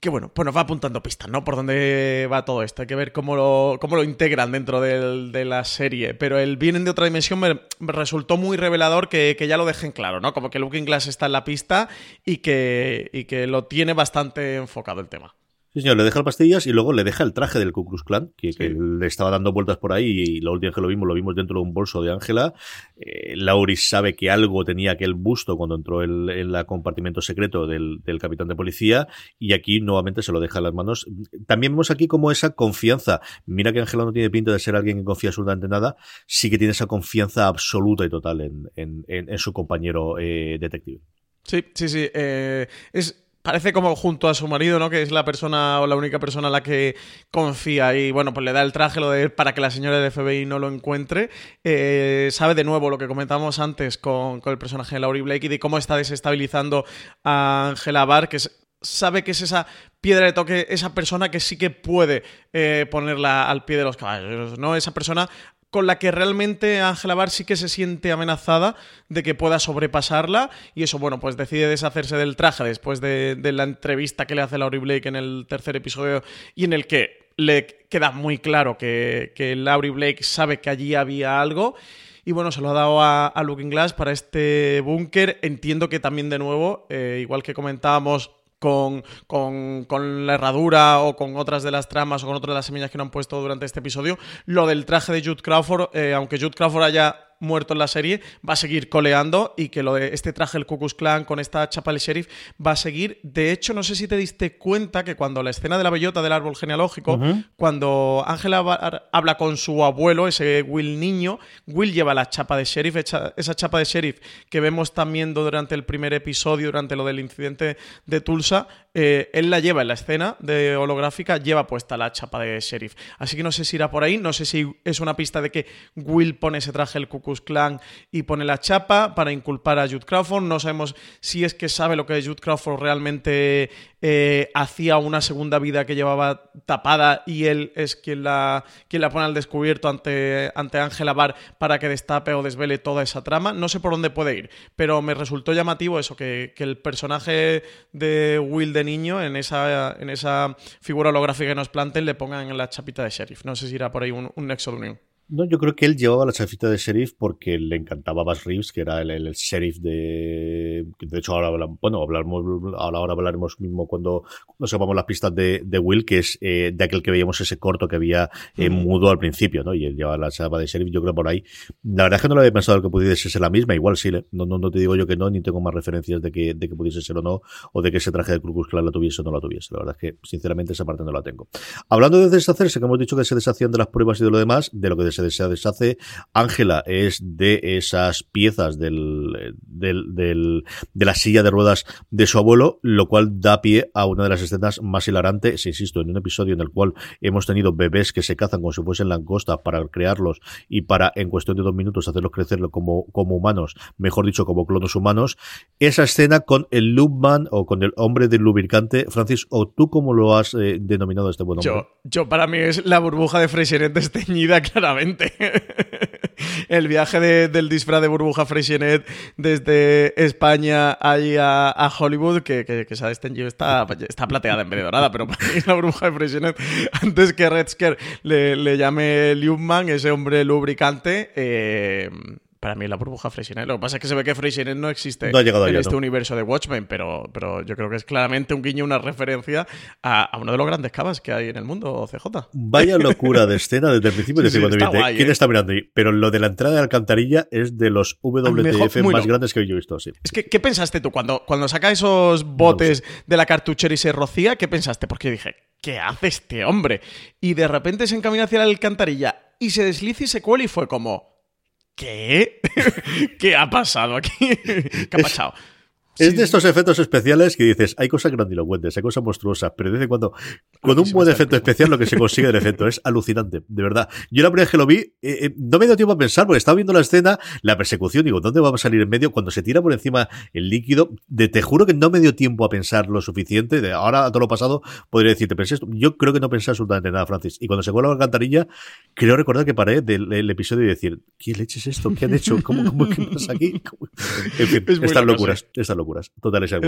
que bueno, pues nos va apuntando pistas, ¿no? Por dónde va todo esto. Hay que ver cómo lo, cómo lo integran dentro del, de la serie. Pero el vienen de otra dimensión me, me resultó muy revelador que, que, ya lo dejen claro, ¿no? Como que Looking Glass está en la pista y que, y que lo tiene bastante enfocado el tema. Sí, señor, le deja las pastillas y luego le deja el traje del Ku Klux Klan, que, sí. que, le estaba dando vueltas por ahí y la última vez que lo vimos, lo vimos dentro de un bolso de Ángela. Eh, Lauris sabe que algo tenía aquel busto cuando entró el, en el compartimento secreto del, del, capitán de policía y aquí nuevamente se lo deja en las manos. También vemos aquí como esa confianza. Mira que Ángela no tiene pinta de ser alguien que confía absolutamente nada, sí que tiene esa confianza absoluta y total en, en, en, en su compañero eh, detective. Sí, sí, sí. Eh, es parece como junto a su marido, ¿no? Que es la persona o la única persona a la que confía y bueno, pues le da el traje lo de para que la señora del FBI no lo encuentre. Eh, sabe de nuevo lo que comentábamos antes con, con el personaje de Laurie Blake y de cómo está desestabilizando a Angela Barr, que sabe que es esa piedra de toque, esa persona que sí que puede eh, ponerla al pie de los caballos, ¿no? Esa persona con la que realmente Angela Barr sí que se siente amenazada de que pueda sobrepasarla y eso, bueno, pues decide deshacerse del traje después de, la entrevista que le hace Laurie Blake en el tercer episodio y en el que le queda muy claro que, que Laurie Blake sabe que allí había algo y bueno, se lo ha dado a, Looking Glass para este búnker. Entiendo que también de nuevo, eh, igual que comentábamos con, con, la herradura o con otras de las tramas o con otras de las semillas que no han puesto durante este episodio, lo del traje de Jude Crawford, eh, aunque Jude Crawford haya muerto en la serie, va a seguir coleando y que lo de este traje el Ku Clan con esta chapa del sheriff va a seguir. De hecho, no sé si te diste cuenta que cuando la escena de la bellota del árbol genealógico, cuando Ángela habla con su abuelo, ese Will niño, Will lleva la chapa de sheriff, esa chapa de sheriff que vemos también durante el primer episodio, durante lo del incidente de Tulsa, eh, él la lleva en la escena de holográfica, lleva puesta la chapa de sheriff. Así que no sé si irá por ahí, no sé si es una pista de que Will pone ese traje el Ku Clan y pone la chapa para inculpar a Jude Crawford. No sabemos si es que sabe lo que Jude Crawford realmente eh, hacía una segunda vida que llevaba tapada y él es quien la, quien la pone al descubierto ante, ante Angela Barr para que destape o desvele toda esa trama. No sé por dónde puede ir, pero me resultó llamativo eso, que, el personaje de Will de niño en esa, en esa figura holográfica que nos planten le pongan en la chapita de sheriff. No sé si irá por ahí un, un nexo de unión. No, yo creo que él llevaba la chafita de sheriff porque le encantaba Bass Reeves, que era el, el, sheriff de. De hecho, ahora hablamos, bueno, hablaremos, ahora hablaremos mismo cuando, nos sepamos las pistas de, de Will, que es eh, de aquel que veíamos ese corto que había eh, mudo al principio, ¿no? Y él llevaba la chapa de sheriff, yo creo por ahí. La verdad es que no lo había pensado que pudiese ser la misma, igual sí, no, no, no te digo yo que no, ni tengo más referencias de que, de que pudiese ser o no, o de que ese traje de Ku Klux la tuviese o no la tuviese. La verdad es que, sinceramente, esa parte no la tengo. Hablando de deshacerse, que hemos dicho que se deshacían de las pruebas y de lo demás, de lo que se deshace. Ángela es de esas piezas del, del, del, de la silla de ruedas de su abuelo, lo cual da pie a una de las escenas más hilarantes, insisto, en un episodio en el cual hemos tenido bebés que se cazan como si fuesen langosta para crearlos y para, en cuestión de dos minutos, hacerlos crecer como, como humanos, mejor dicho, como clonos humanos. Esa escena con el Loopman o con el hombre del lubricante, Francis, o tú cómo lo has eh, denominado este buen hombre? Yo, yo para mí es la burbuja de Freixeret desteñida claramente. el viaje del disfraz de burbuja Freixenet desde España ahí a, Hollywood, que, que, se ha desteñido, está, está plateada en vez de dorada, pero para mí la burbuja de Freixenet, antes que Redsker le, le llame Liubman, ese hombre lubricante, eh, para mí la burbuja Freixenet. Lo que pasa es que se ve que Freixenet no existe en este universo de Watchmen, pero, pero yo creo que es claramente un guiño, una referencia a, uno de los grandes cavas que hay en el mundo, CJ. Vaya locura de escena desde el principio. ¿quién ¿eh? está mirando ahí? Pero lo de la entrada de alcantarilla es de los WTF más grandes que yo he visto. Sí. Es que, ¿qué pensaste tú cuando, cuando saca esos botes de la cartuchera y se rocía? ¿Qué pensaste? Porque dije, ¿qué hace este hombre? Y de repente se encamina hacia la alcantarilla y se desliza y se cuela y fue como ¿Qué? ¿Qué ha pasado aquí? ¿Qué ha pasado? Es de estos efectos especiales que dices, hay cosas grandilocuentes, hay cosas monstruosas, pero de vez en cuando, con un buen efecto especial, lo que se consigue del efecto es alucinante, de verdad. Yo la primera vez que lo vi, eh, eh, no me dio tiempo a pensar, porque estaba viendo la escena, la persecución, digo, ¿dónde vamos a salir en medio? Cuando se tira por encima el líquido, de, te juro que no me dio tiempo a pensar lo suficiente. De ahora, a todo lo pasado, podría decirte, pensé esto. Yo creo que no pensé absolutamente nada, Francis. Y cuando se cuela la alcantarilla, creo recordar que paré del episodio y decir, ¿qué leche es esto? ¿Qué han hecho? ¿Cómo, cómo, qué pasa aquí? En fin, estas locuras, estas locuras.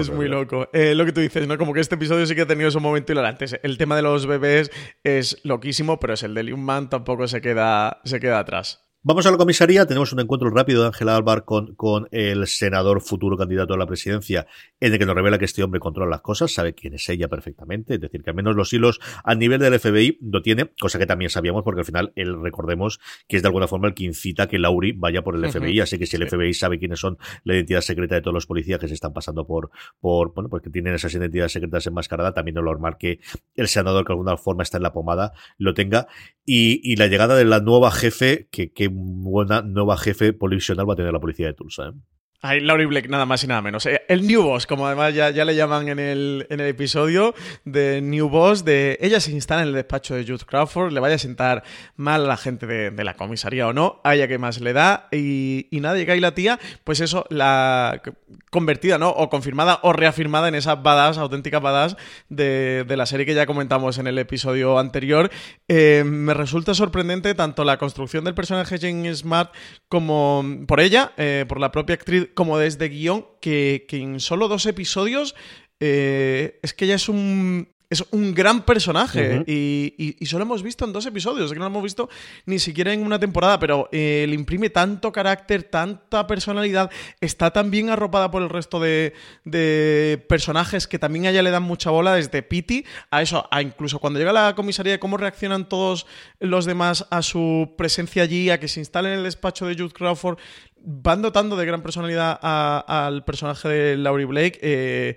Es muy loco. Eh, lo que tú dices, ¿no? Como que este episodio sí que ha tenido ese momento hilarante. El tema de los bebés es loquísimo, pero es el de Liu Man tampoco se queda, se queda atrás. Vamos a la comisaría, tenemos un encuentro rápido de Ángela Alvar con, con el senador futuro candidato a la presidencia, en el que nos revela que este hombre controla las cosas, sabe quién es ella perfectamente, es decir, que al menos los hilos a nivel del FBI lo tiene, cosa que también sabíamos porque al final él, recordemos, que es de alguna forma el que incita que Lauri vaya por el FBI, así que si el FBI sabe quiénes son la identidad secreta de todos los policías que se están pasando por, por bueno, porque tienen esas identidades secretas enmascaradas, también es normal que el senador que de alguna forma está en la pomada lo tenga, y, y la llegada de la nueva jefe, que, que buena nueva jefe polisional va a tener la policía de Tulsa. ¿eh? Ahí Laurie Blake, nada más y nada menos. Eh, el New Boss, como además ya, ya le llaman en el, en el episodio de New Boss, de ella se instala en el despacho de Jude Crawford, le vaya a sentar mal a la gente de, la comisaría o no, a ella que más le da, y, y llega ahí la tía, pues eso, la convertida, ¿no? O confirmada o reafirmada en esa badass, auténtica badass de, de la serie que ya comentamos en el episodio anterior. Eh, me resulta sorprendente tanto la construcción del personaje Jane Smart como por ella, eh, por la propia actriz como desde guion, que, en solo dos episodios eh, es que ya es un, es un gran personaje. Y, solo hemos visto en dos episodios, que no lo hemos visto ni siquiera en una temporada, pero eh, le imprime tanto carácter, tanta personalidad, está tan bien arropada por el resto de, personajes que también a ella le dan mucha bola, desde Pity a eso, a incluso cuando llega a la comisaría, cómo reaccionan todos los demás a su presencia allí, a que se instale en el despacho de Jude Crawford, van dotando de gran personalidad al personaje de Laurie Blake. Eh,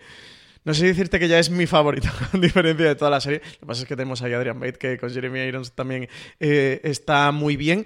no sé decirte que ya es mi favorito, a diferencia de toda la serie. Lo que pasa es que tenemos ahí a Adrian Bate, que con Jeremy Irons también eh, está muy bien.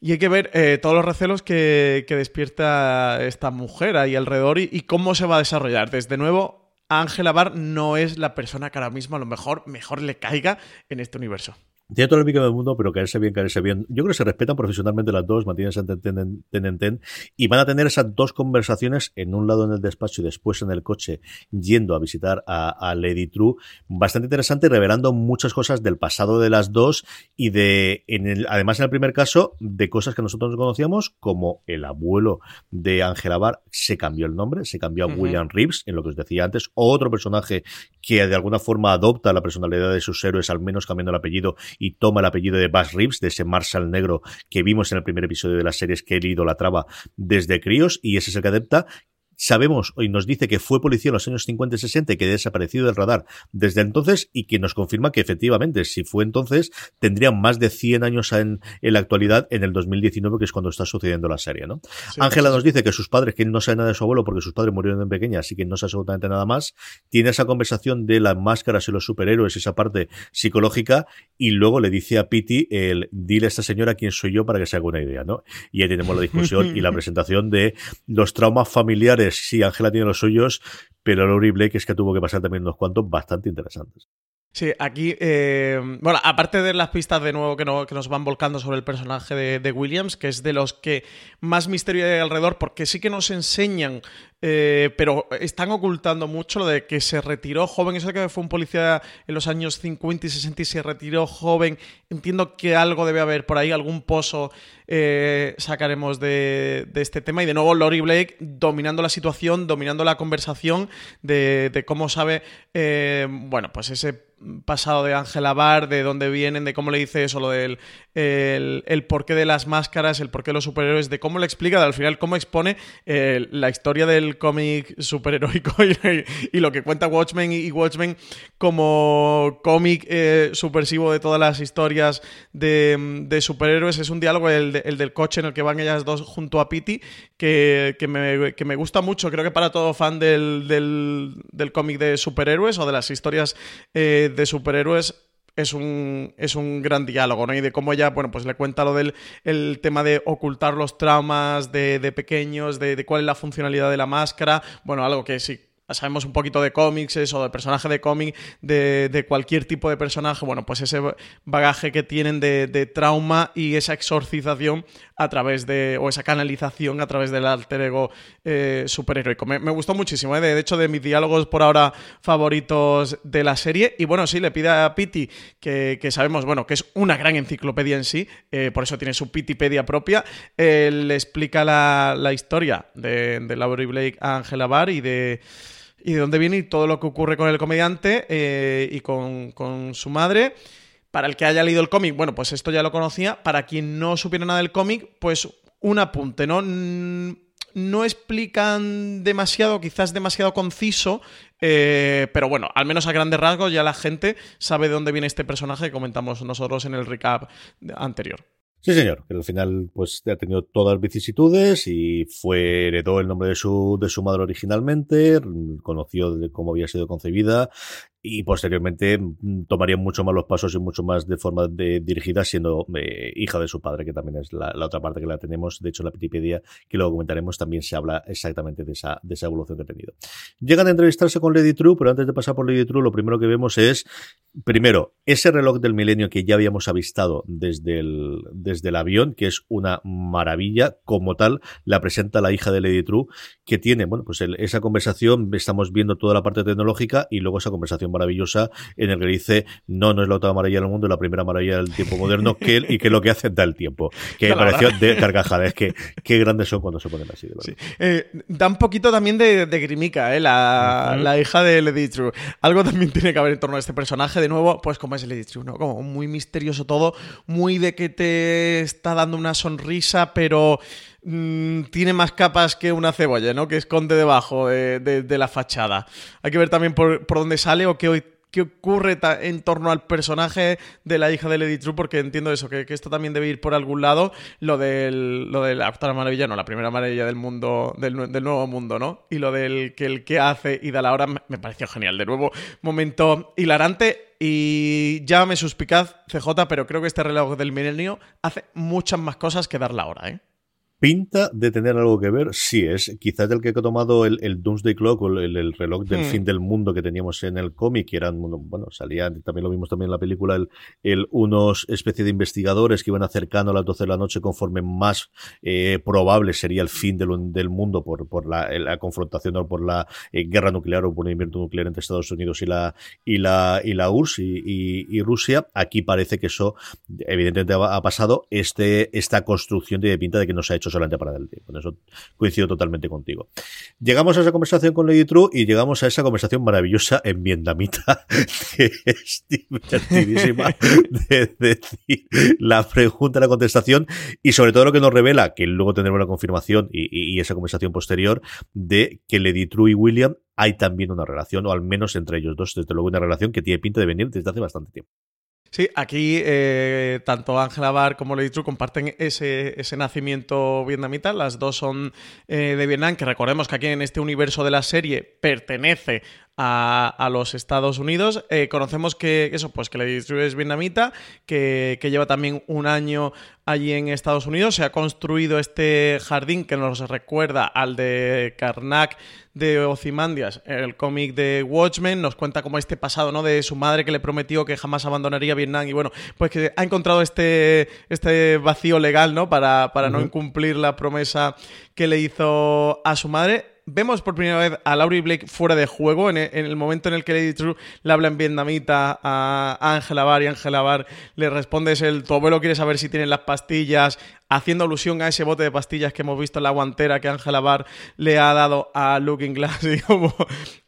Y hay que ver eh, todos los recelos que, despierta esta mujer ahí alrededor y, y, cómo se va a desarrollar. Desde nuevo, Ángela Bar no es la persona que ahora mismo a lo mejor mejor le caiga en este universo. Tiene todo el pico del mundo, pero caerse bien, caerse bien. Yo creo que se respetan profesionalmente las dos, mantienen ese ten, ten, ten, y van a tener esas dos conversaciones, en un lado en el despacho y después en el coche, yendo a visitar a, Lady True, bastante interesante, revelando muchas cosas del pasado de las dos y de, en el, además en el primer caso, de cosas que nosotros no conocíamos, como el abuelo de Angela Barr. Se cambió el nombre, se cambió a William Reeves, en lo que os decía antes, otro personaje que de alguna forma adopta la personalidad de sus héroes, al menos cambiando el apellido y toma el apellido de Bass Reeves, de ese Marshall negro que vimos en el primer episodio de las series que él idolatraba desde críos, y ese es el que adapta, sabemos y nos dice que fue policía en los años 50 y 60 y que ha desaparecido del radar desde entonces y que nos confirma que efectivamente, si fue entonces, tendría más de 100 años en, la actualidad en el 2019, que es cuando está sucediendo la serie, ¿no? Ángela nos dice que sus padres, que no sabe nada de su abuelo porque sus padres murieron de pequeña, así que no sabe absolutamente nada más. Tiene esa conversación de las máscaras y los superhéroes, esa parte psicológica, y luego le dice a Pity el dile a esta señora quién soy yo para que se haga una idea, ¿no? Y ahí tenemos la discusión y la presentación de los traumas familiares sí, Ángela tiene los suyos, pero Laurie Blake es que tuvo que pasar también unos cuantos bastante interesantes. Sí, aquí, eh, bueno, aparte de las pistas de nuevo que, nos van volcando sobre el personaje de, Williams, que es de los que más misterio hay alrededor, porque sí que nos enseñan, eh, pero están ocultando mucho lo de que se retiró joven, eso de que fue un policía en los años 50 y 60 y se retiró joven, entiendo que algo debe haber por ahí, algún pozo eh, sacaremos de, este tema, y de nuevo Lori Blake dominando la situación, dominando la conversación de, de cómo sabe, bueno, pues ese pasado de Ángela Bar, de dónde vienen, de cómo le dice eso, lo del el, porqué de las máscaras, el porqué de los superhéroes, de cómo le explica, al final cómo expone eh, la historia del cómic superheroico y, lo que cuenta Watchmen y, Watchmen como cómic eh, supersivo de todas las historias de, superhéroes. Es un diálogo, el, del coche en el que van ellas dos junto a Pity, que, me, gusta mucho. Creo que para todo fan del, del, cómic de superhéroes o de las historias eh, de superhéroes es un, es un gran diálogo, ¿no? Y de cómo ella, bueno, pues le cuenta lo del el tema de ocultar los traumas de, de pequeños, de, de, cuál es la funcionalidad de la máscara, bueno, algo que sí sabemos un poquito de cómics o de personaje de cómic, de, cualquier tipo de personaje, bueno, pues ese bagaje que tienen de, trauma y esa exorcización a través de, o esa canalización a través del alter ego eh, superheroico. Me, gustó muchísimo, ¿eh? de, hecho, de mis diálogos por ahora favoritos de la serie. Y bueno, sí, le pide a Pity, que, sabemos, bueno, que es una gran enciclopedia en sí, eh, por eso tiene su Pitipedia propia, le explica la, historia de, de Laurie Blake a Angela Barr y de y de dónde viene todo lo que ocurre con el comediante eh, y con, su madre. Para el que haya leído el cómic, bueno, pues esto ya lo conocía. Para quien no supiera nada del cómic, pues un apunte, ¿no? No explican demasiado, quizás demasiado conciso, eh, pero bueno, al menos a grandes rasgos ya la gente sabe de dónde viene este personaje que comentamos nosotros en el recap anterior. Sí, señor, al final pues ha tenido todas las vicisitudes y fue heredó el nombre de su de su madre originalmente, conoció de cómo había sido concebida y posteriormente mm, tomaría mucho más los pasos y mucho más de forma de, dirigida siendo eh, hija de su padre, que también es la, otra parte que la tenemos. De hecho, en la Wikipedia, que luego comentaremos, también se habla exactamente de esa, de esa evolución que ha tenido. Llegan a entrevistarse con Lady True, pero antes de pasar por Lady True, lo primero que vemos es, primero, ese reloj del milenio que ya habíamos avistado desde el, desde el avión, que es una maravilla, como tal, la presenta la hija de Lady True, que tiene, bueno, pues esa conversación, estamos viendo toda la parte tecnológica y luego esa conversación maravillosa en el que dice, no, no es la otra maravilla del mundo, es la primera maravilla del tiempo moderno, que, y que lo que hace da el tiempo. Que me pareció de carcajada, es que qué grandes son cuando se ponen así. De eh, da un poquito también de, grimica, ¿eh? La, la, hija de Lady True. Algo también tiene que haber en torno a este personaje, de nuevo, pues como es Lady True, ¿no? Como muy misterioso todo, muy de que te está dando una sonrisa, pero mm, tiene más capas que una cebolla, ¿no? Que esconde debajo de, la fachada. Hay que ver también por, dónde sale o qué qué ocurre en torno al personaje de la hija de Lady True, porque entiendo eso, que, esto también debe ir por algún lado, lo, del, lo de la maravilla, no, la primera maravilla del mundo, del, nuevo mundo, ¿no? Y lo del que el que hace y da la hora me, pareció genial. De nuevo, momento hilarante. Y ya me suspicaz, CJ, pero creo que este reloj del milenio hace muchas más cosas que dar la hora, ¿eh? Pinta de tener algo que ver, sí es. Quizás el que ha tomado el, el Doomsday Clock o el, reloj del hmm. fin del mundo que teníamos en el cómic, que eran, bueno, salían, también lo vimos también en la película, el, el unos especie de investigadores que iban acercando a las 12 de la noche conforme más eh, probable sería el fin del, del mundo por, por la, la confrontación o por la eh, guerra nuclear o por el invierno nuclear entre Estados Unidos y la, y la, y la URSS y, y, Rusia. Aquí parece que eso evidentemente ha, ha pasado. Este, esta construcción de pinta de que no se ha hecho solamente para el tiempo. En eso coincido totalmente contigo. Llegamos a esa conversación con Lady True y llegamos a esa conversación maravillosa en vietnamita, que es divertidísima de decir la pregunta, la contestación y sobre todo lo que nos revela, que luego tendremos la confirmación y, esa conversación posterior, de que Lady True y William hay también una relación, o al menos entre ellos dos, desde luego una relación que tiene pinta de venir desde hace bastante tiempo. Sí, aquí eh, tanto Angela Bar como Lady True comparten ese, ese nacimiento vietnamita. Las dos son eh, de Vietnam, que recordemos que aquí en este universo de la serie pertenece a, los Estados Unidos. Eh, conocemos que eso, pues que Lady True es vietnamita, que, que lleva también un año allí en Estados Unidos. Se ha construido este jardín que nos recuerda al de Karnak de Ozymandias, el cómic de Watchmen, nos cuenta como este pasado, ¿no? De su madre que le prometió que jamás abandonaría Vietnam y bueno, pues que ha encontrado este, este vacío legal, ¿no? Para, para no incumplir la promesa que le hizo a su madre vemos por primera vez a Laurie Blake fuera de juego en el, momento en el que Lady True le habla en vietnamita a Angela Bar y Angela Bar le responde es el tu abuelo quiere saber si tienen las pastillas haciendo alusión a ese bote de pastillas que hemos visto en la guantera que Angela Bar le ha dado a Looking Glass y como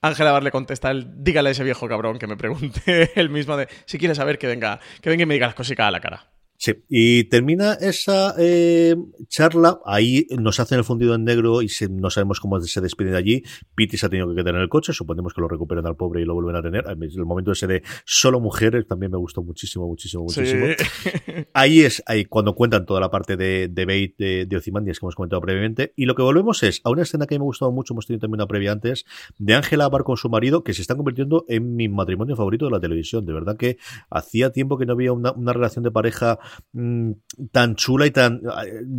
Angela Bar le contesta dígale a ese viejo cabrón que me pregunte el mismo de si quiere saber que venga que venga y me diga las cositas a la cara Sí, y termina esa eh, charla, ahí nos hacen el fundido en negro y no sabemos cómo se despiden de allí. Pity se ha tenido que quedar en el coche, suponemos que lo recuperan al pobre y lo vuelven a tener. El momento ese de solo mujeres también me gustó muchísimo, muchísimo, muchísimo. Ahí es ahí cuando cuentan toda la parte de, de Bait de, de Ozymandias que hemos comentado previamente. Y lo que volvemos es a una escena que me ha gustado mucho, hemos tenido también una previa antes, de Ángela Bar con su marido, que se están convirtiendo en mi matrimonio favorito de la televisión. De verdad que hacía tiempo que no había una, una relación de pareja Mm, tan chula y tan,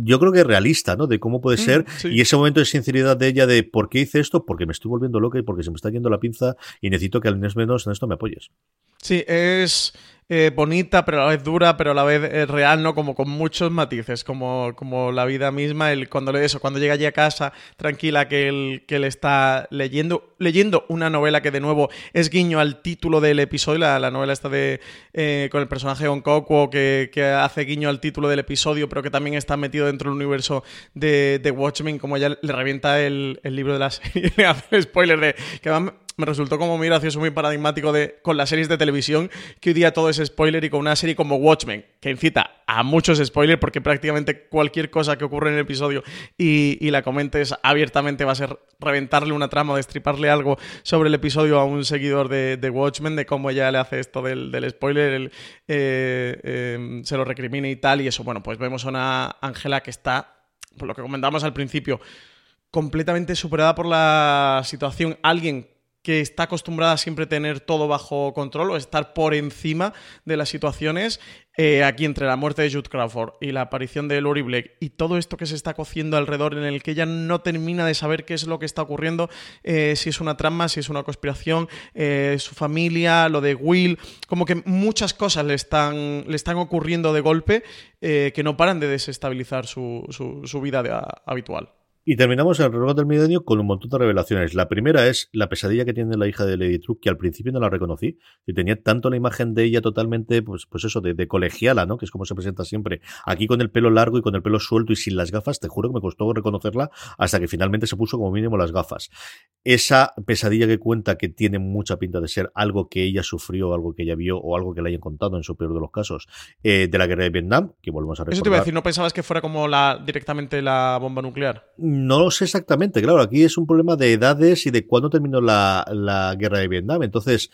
yo creo que realista, ¿no? De cómo puede mm, ser. Y ese momento de sinceridad de ella de por qué hice esto, porque me estoy volviendo loca y porque se me está yendo la pinza y necesito que al menos en esto me apoyes. Sí, es eh, bonita, pero a la vez dura, pero a la vez eh, real, ¿no? Como con muchos matices, como, como la vida misma, el, cuando eso, cuando llega allí a casa, tranquila, que él, que él está leyendo, leyendo una novela que de nuevo es guiño al título del episodio, la, novela esta de eh, con el personaje de que, que hace guiño al título del episodio, pero que también está metido dentro del universo de, de Watchmen, como ya le revienta el, el libro de la serie, hace spoiler de que van me resultó como muy gracioso, muy paradigmático de, con las series de televisión, que hoy día todo es spoiler y con una serie como Watchmen, que incita a muchos spoilers, porque prácticamente cualquier cosa que ocurre en el episodio y, la comentes abiertamente va a ser reventarle una trama destriparle algo sobre el episodio a un seguidor de, Watchmen, de cómo ella le hace esto del, spoiler, eh, em, se lo recrimina y tal, y eso, bueno, pues vemos a una Ángela que está, por lo que comentamos al principio, completamente superada por la situación. Alguien que está acostumbrada a siempre tener todo bajo control o estar por encima de las situaciones. Eh, aquí entre la muerte de Jude Crawford y la aparición de Lori Blake y todo esto que se está cociendo alrededor en el que ella no termina de saber qué es lo que está ocurriendo, eh, si es una trama, si es una conspiración, eh, su familia, lo de Will, como que muchas cosas le están, le están ocurriendo de golpe que no paran de desestabilizar su, su, vida habitual. Y terminamos el reloj del milenio con un montón de revelaciones. La primera es la pesadilla que tiene la hija de Lady Truk, que al principio no la reconocí. Y tenía tanto la imagen de ella totalmente, pues, pues eso, de, colegiala, ¿no? Que es como se presenta siempre. Aquí con el pelo largo y con el pelo suelto y sin las gafas, te juro que me costó reconocerla hasta que finalmente se puso como mínimo las gafas. Esa pesadilla que cuenta que tiene mucha pinta de ser algo que ella sufrió, algo que ella vio o algo que le hayan contado en su peor de los casos eh, de la guerra de Vietnam, que volvemos a recordar. Eso te iba a decir, ¿no pensabas que fuera como la directamente la bomba nuclear? No lo sé exactamente, claro, aquí es un problema de edades y de cuándo terminó la, la guerra de Vietnam. Entonces,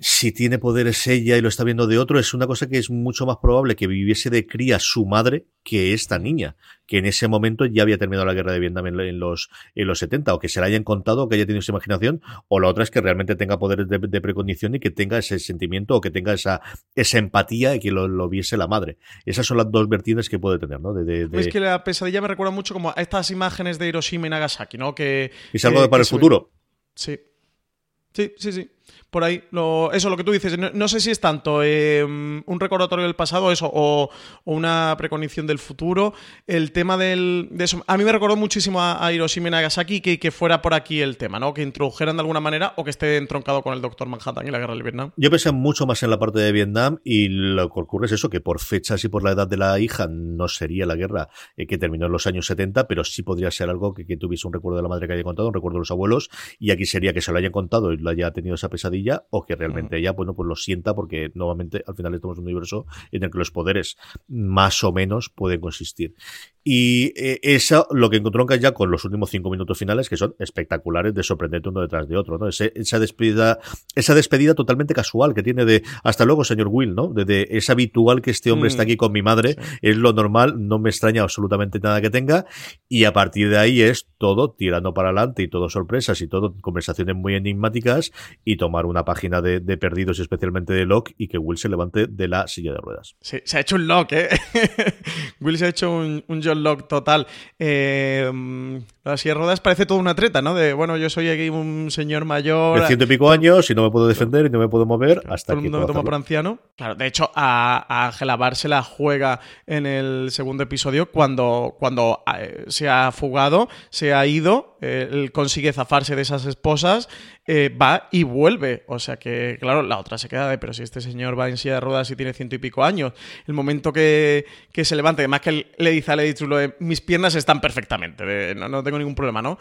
si tiene poderes ella y lo está viendo de otro, es una cosa que es mucho más probable que viviese de cría su madre que esta niña, que en ese momento ya había terminado la guerra de Vietnam en, los, en los 70, o que se la hayan contado, o que haya tenido esa imaginación, o la otra es que realmente tenga poderes de, precondición y que tenga ese sentimiento o que tenga esa, esa empatía y que lo, viese la madre. Esas son las dos vertientes que puede tener, ¿no? De, Es que la pesadilla me recuerda mucho como a estas imágenes de Hiroshima y Nagasaki, ¿no? Que, es algo de para el futuro. Sí. Sí, sí, sí por ahí. Lo, eso, lo que tú dices, no, sé si es tanto eh, un recordatorio del pasado eso, o, una preconición del futuro. El tema del, de eso, a mí me recordó muchísimo a, Hiroshima y Nagasaki que, que fuera por aquí el tema, ¿no? Que introdujeran de alguna manera o que esté entroncado con el Doctor Manhattan y la guerra del Vietnam. Yo pensé mucho más en la parte de Vietnam y lo que ocurre es eso, que por fechas y por la edad de la hija no sería la guerra eh, que terminó en los años 70, pero sí podría ser algo que, que tuviese un recuerdo de la madre que haya contado, un recuerdo de los abuelos, y aquí sería que se lo hayan contado y lo haya tenido esa pesadilla o que realmente ella, bueno, pues lo sienta porque nuevamente al final estamos en un universo en el que los poderes más o menos pueden consistir. Y eh, eso lo que encontró ya con los últimos cinco minutos finales, que son espectaculares de sorprendente uno detrás de otro, ¿no? esa despedida, esa despedida totalmente casual que tiene de hasta luego, señor Will, ¿no? De, es habitual que este hombre mm. aquí con mi madre, es lo normal, no me extraña absolutamente nada que tenga, y a partir de ahí es todo tirando para adelante y todo sorpresas y todo conversaciones muy enigmáticas y tomar una página de, perdidos, especialmente de Locke, y que Will se levante de la silla de ruedas. Sí, se ha hecho un Locke, ¿eh? Will se ha hecho un, un John Locke total. Eh, la silla de ruedas parece toda una treta, ¿no? De, bueno, yo soy aquí un señor mayor. De ciento y pico años y no me puedo defender y no me puedo mover hasta todo el mundo me toma por anciano. Claro, de hecho, a, Ángela Bar se la juega en el segundo episodio cuando, cuando eh, se ha fugado, se ha ido, eh, él consigue zafarse de esas esposas, va y vuelve. O sea que, claro, la otra se queda de, pero si este señor va en silla de ruedas y tiene ciento y pico años, el momento que, que se levanta, además que le dice a Lady True, mis piernas están perfectamente, no, no tengo ningún problema, ¿no?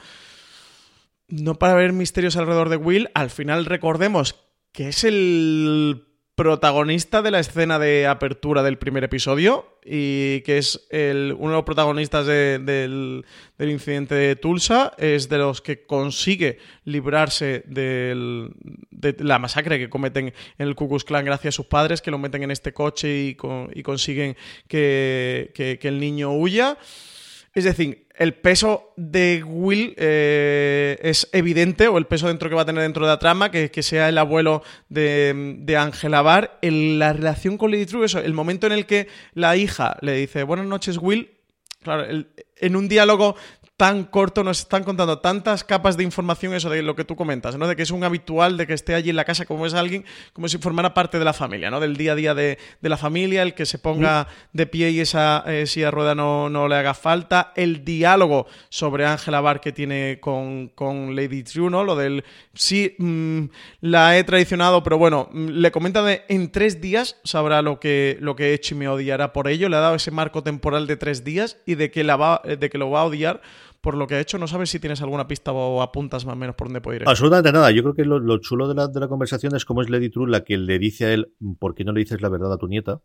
No para ver misterios alrededor de Will, al final recordemos que es el protagonista de la escena de apertura del primer episodio y que es uno de los protagonistas del, incidente de Tulsa, es de los que consigue librarse de la masacre que cometen en el Ku Klux Klan gracias a sus padres que lo meten en este coche y, consiguen que el niño huya. Es decir, el peso de Will eh, es evidente, o el peso dentro que va a tener dentro de la trama, que, sea el abuelo de, Angela Barr. la relación con Lady True, eso, el momento en el que la hija le dice buenas noches, Will. Claro, en un diálogo tan corto, nos están contando tantas capas de información, eso de lo que tú comentas, ¿no? De que es un habitual, de que esté allí en la casa como es alguien, como si formara parte de la familia, ¿no? Del día a día de, la familia, el que se ponga de pie y esa eh, silla rueda no, no, le haga falta, el diálogo sobre Ángela Bar que tiene con, Lady True, ¿no? Lo del, sí, mm, la he traicionado, pero bueno, mm, le comenta de en tres días sabrá lo que, lo que he hecho y me odiará por ello, le ha dado ese marco temporal de tres días y de que, la va, de que lo va a odiar por lo que ha hecho. No sabes si tienes alguna pista o apuntas más o menos por dónde puede ir. Absolutamente nada. Yo creo que lo, chulo de la, de la conversación es cómo es Lady True la que le dice a él, ¿por qué no le dices la verdad a tu nieta?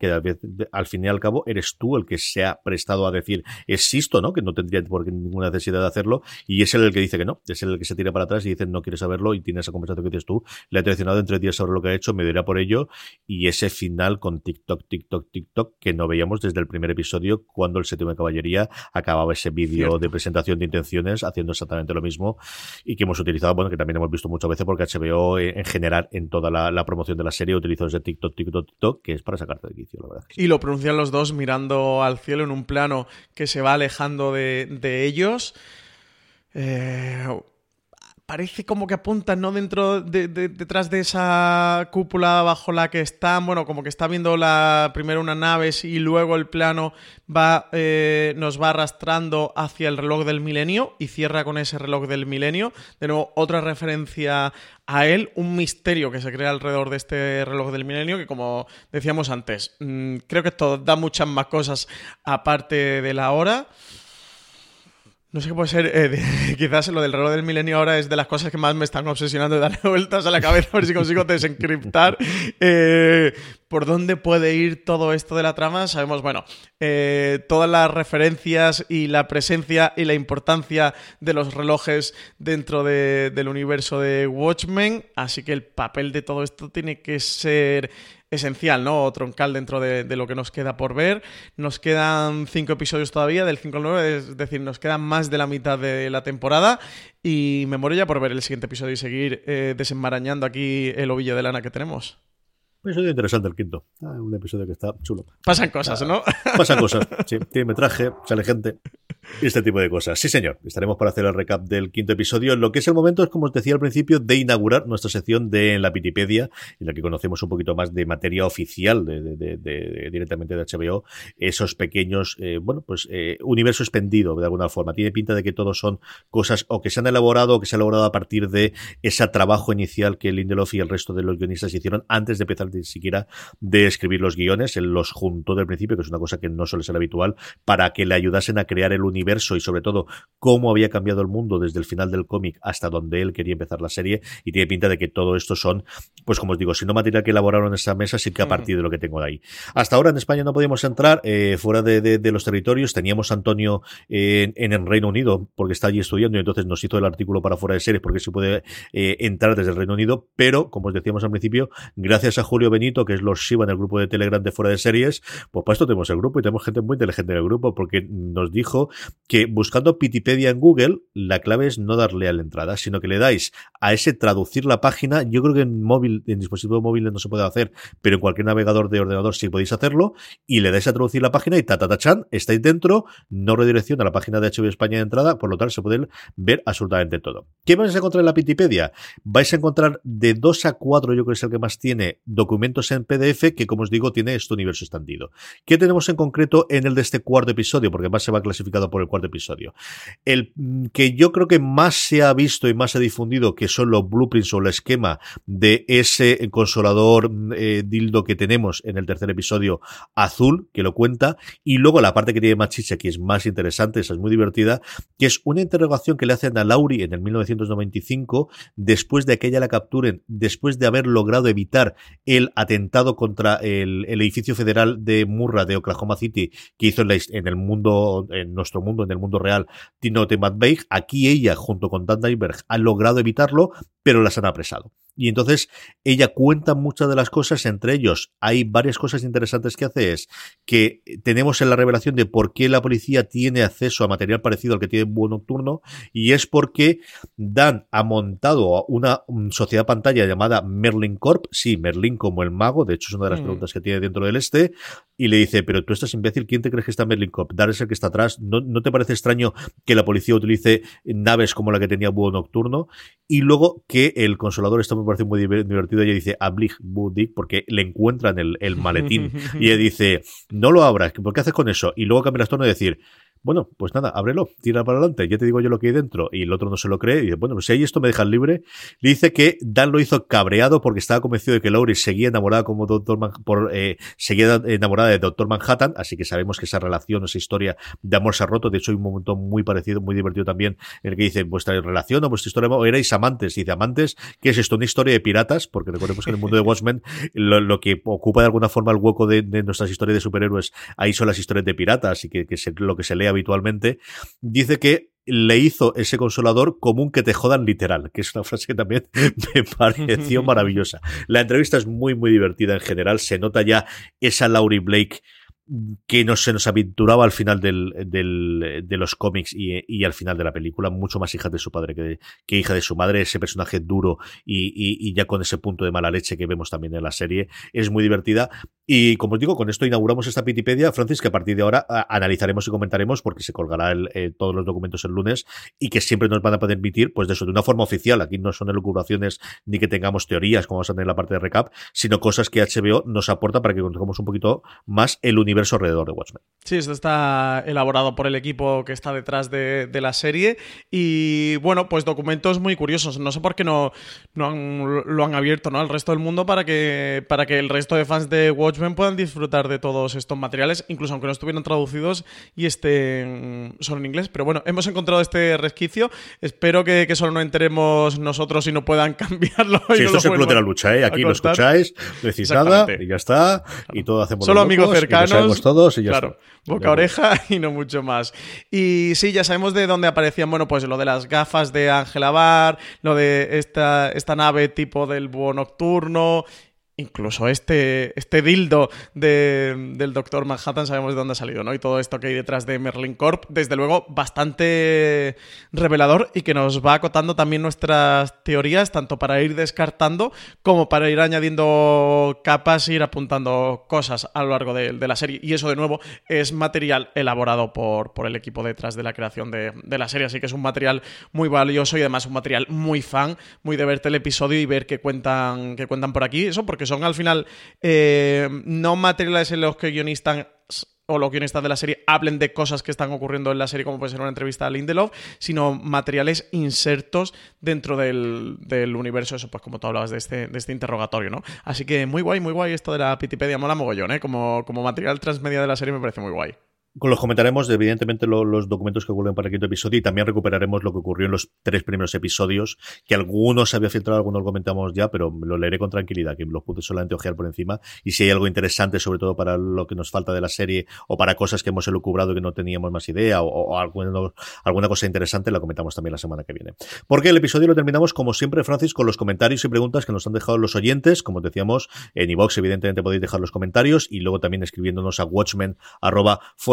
Que al fin y al cabo eres tú el que se ha prestado a decir existo, ¿no? Que no tendría por qué ninguna necesidad de hacerlo y es él el que dice que no, es él el que se tira para atrás y dice no quiere saberlo y tiene esa conversación que dices tú, le ha traicionado entre días sobre lo que ha hecho, me dirá por ello y ese final con TikTok, TikTok, TikTok que no veíamos desde el primer episodio cuando el séptimo de caballería acababa ese vídeo de presentación de intenciones haciendo exactamente lo mismo y que hemos utilizado, bueno, que también hemos visto muchas veces porque HBO eh, en general en toda la, promoción de la serie utilizó ese TikTok, TikTok, TikTok, que es para sacarte de quicio, la verdad. Y lo pronuncian los dos mirando al cielo en un plano que se va alejando de, de ellos. Eh, parece como que apuntan, ¿no? Dentro de, detrás de esa cúpula bajo la que están, bueno, como que está viendo la primero una naves y luego el plano va, eh, nos va arrastrando hacia el reloj del milenio y cierra con ese reloj del milenio. De nuevo, otra referencia a él, un misterio que se crea alrededor de este reloj del milenio que, como decíamos antes, mm, creo que esto da muchas más cosas aparte de la hora. No sé qué puede ser. Eh, quizás lo del reloj del milenio ahora es de las cosas que más me están obsesionando de darle vueltas a la cabeza a ver si consigo desencriptar eh, por dónde puede ir todo esto de la trama. Sabemos, bueno, eh, todas las referencias y la presencia y la importancia de los relojes dentro del universo de Watchmen. Así que el papel de todo esto tiene que ser esencial, ¿no? O troncal dentro de, lo que nos queda por ver. Nos quedan cinco episodios todavía, del 5 al 9, es decir, nos quedan más de la mitad de la temporada. Y me muero ya por ver el siguiente episodio y seguir eh, desenmarañando aquí el ovillo de lana que tenemos. Un episodio interesante el quinto. Ah, un episodio que está chulo. Pasan cosas, ¿no? Pasan cosas, sí. Tiene metraje, sale gente. Y este tipo de cosas. Sí, señor. Estaremos para hacer el recap del quinto episodio. Lo que es el momento es, como os decía al principio, de inaugurar nuestra sección de la Wikipedia, en la que conocemos un poquito más de materia oficial de, directamente de HBO. Esos pequeños, eh, bueno, pues eh, universo expendido de alguna forma. Tiene pinta de que todos son cosas o que se han elaborado o que se han elaborado a partir de ese trabajo inicial que Lindelof y el resto de los guionistas hicieron antes de empezar ni siquiera de escribir los guiones. Él los juntó del principio, que es una cosa que no suele ser habitual, para que le ayudasen a crear el universo y sobre todo cómo había cambiado el mundo desde el final del cómic hasta donde él quería empezar la serie. Y tiene pinta de que todo esto son, pues como os digo, si no material que elaboraron en esa mesa, sí que a partir de lo que tengo ahí. Hasta ahora en España no podíamos entrar eh, fuera de, los territorios. Teníamos a Antonio en, el Reino Unido porque está allí estudiando y entonces nos hizo el artículo para fuera de series porque se puede eh, entrar desde el Reino Unido. Pero, como os decíamos al principio, gracias a Julio Benito, que es los Shiva en el grupo de Telegram de fuera de series, pues para esto tenemos el grupo y tenemos gente muy inteligente en el grupo porque nos dijo que buscando Pitipedia en Google, la clave es no darle a la entrada, sino que le dais a ese traducir la página. Yo creo que en móvil, en dispositivo móvil no se puede hacer, pero en cualquier navegador de ordenador sí podéis hacerlo y le dais a traducir la página y ta, ta, ta chan, estáis dentro, no redirecciona a la página de HBO España de entrada, por lo tanto se puede ver absolutamente todo. ¿Qué vais a encontrar en la Pitipedia? Vais a encontrar de 2 a 4, yo creo que es el que más tiene, documentos en PDF que, como os digo, tiene este universo extendido. ¿Qué tenemos en concreto en el de este cuarto episodio? Porque más se va clasificado por el cuarto episodio. El mm, que yo creo que más se ha visto y más se ha difundido, que son los blueprints o el esquema de ese consolador mm, eh, dildo que tenemos en el tercer episodio azul, que lo cuenta, y luego la parte que tiene más chicha, que es más interesante, esa es muy divertida, que es una interrogación que le hacen a Lauri en el 1995, después de que ella la capturen, después de haber logrado evitar el atentado contra el, edificio federal de Murra de Oklahoma City que hizo en, el mundo, en nuestro mundo, en el mundo real, Tinote McVeigh. Aquí ella, junto con Dan Dyberg, ha logrado evitarlo, pero las han apresado. Y entonces ella cuenta muchas de las cosas, entre ellos hay varias cosas interesantes que hace, es que tenemos en la revelación de por qué la policía tiene acceso a material parecido al que tiene Búho Nocturno, y es porque Dan ha montado una sociedad pantalla llamada Merlin Corp, sí, Merlin como el mago, de hecho es una de las mm. preguntas que tiene dentro del este, y le dice, pero tú estás imbécil, ¿quién te crees que está Merlin Corp? Dar es el que está atrás, ¿No, ¿no te parece extraño que la policía utilice naves como la que tenía Búho Nocturno? Y luego que el consolador está muy parece muy divertido. Ella dice, Ablig Budik, porque le encuentran el, el maletín. y ella dice, no lo abras, ¿por qué haces con eso? Y luego cambia el tono y decir, bueno, pues nada, ábrelo, tira para adelante, ya te digo yo lo que hay dentro, y el otro no se lo cree, y dice, bueno, pues si hay esto me dejan libre. Le dice que Dan lo hizo cabreado porque estaba convencido de que Laurie seguía enamorada como Doctor por, eh, seguía enamorada de Doctor Manhattan, así que sabemos que esa relación, esa historia de amor se ha roto. De hecho, hay un momento muy parecido, muy divertido también, en el que dice, vuestra relación o vuestra historia, o erais amantes, y dice, amantes, ¿qué es esto? Una historia de piratas, porque recordemos que en el mundo de Watchmen, lo, que ocupa de alguna forma el hueco de, nuestras historias de superhéroes, ahí son las historias de piratas, y que, que lo que se lee habitualmente. Dice que le hizo ese consolador común que te jodan literal, que es una frase que también me pareció maravillosa. La entrevista es muy, muy divertida en general. Se nota ya esa Laurie Blake que no se nos aventuraba al final del, del, de los cómics y, y, al final de la película, mucho más hija de su padre que, que hija de su madre, ese personaje duro y, y, y, ya con ese punto de mala leche que vemos también en la serie, es muy divertida. Y como os digo, con esto inauguramos esta Pitipedia, Francis, que a partir de ahora analizaremos y comentaremos porque se colgará el, eh, todos los documentos el lunes y que siempre nos van a poder emitir, pues de eso, de una forma oficial. Aquí no son elucubraciones ni que tengamos teorías, como vamos a tener en la parte de recap, sino cosas que HBO nos aporta para que conozcamos un poquito más el universo alrededor de Watchmen. Sí, esto está elaborado por el equipo que está detrás de, la serie y bueno, pues documentos muy curiosos. No sé por qué no, no lo han abierto ¿no? al resto del mundo para que, para que el resto de fans de Watchmen puedan disfrutar de todos estos materiales, incluso aunque no estuvieran traducidos y estén solo en inglés. Pero bueno, hemos encontrado este resquicio. Espero que, solo no enteremos nosotros y no puedan cambiarlo. Sí, esto es el club de la lucha, ¿eh? Aquí lo escucháis, decís nada y ya está. Y todo hacemos Solo amigos cercanos todos y ya claro, boca oreja y no mucho más. Y sí, ya sabemos de dónde aparecían, bueno, pues lo de las gafas de Ángela Bar, lo de esta, esta nave tipo del búho nocturno incluso este, este dildo del Doctor Manhattan sabemos de dónde ha salido, ¿no? Y todo esto que hay detrás de Merlin Corp, desde luego, bastante revelador y que nos va acotando también nuestras teorías, tanto para ir descartando como para ir añadiendo capas e ir apuntando cosas a lo largo de, la serie. Y eso, de nuevo, es material elaborado por, por el equipo detrás de la creación de, de la serie. Así que es un material muy valioso y además un material muy fan, muy de verte el episodio y ver qué cuentan, qué cuentan por aquí. Eso porque son al final eh, no materiales en los que guionistas o los guionistas de la serie hablen de cosas que están ocurriendo en la serie, como puede ser una entrevista a Lindelof, sino materiales insertos dentro del, universo, eso, pues como tú hablabas de este, de este interrogatorio, ¿no? Así que muy guay, muy guay esto de la Pitipedia, mola mogollón, ¿eh? Como, como material transmedia de la serie me parece muy guay. Los comentaremos, evidentemente, los documentos que ocurren para el quinto episodio y también recuperaremos lo que ocurrió en los tres primeros episodios, que algunos se había filtrado, algunos lo comentamos ya, pero lo leeré con tranquilidad, que los pude solamente ojear por encima. Y si hay algo interesante, sobre todo para lo que nos falta de la serie o para cosas que hemos elucubrado que no teníamos más idea o, alguna, cosa interesante, la comentamos también la semana que viene. Porque el episodio lo terminamos, como siempre, Francis, con los comentarios y preguntas que nos han dejado los oyentes. Como decíamos, en iVox, evidentemente, podéis dejar los comentarios y luego también escribiéndonos a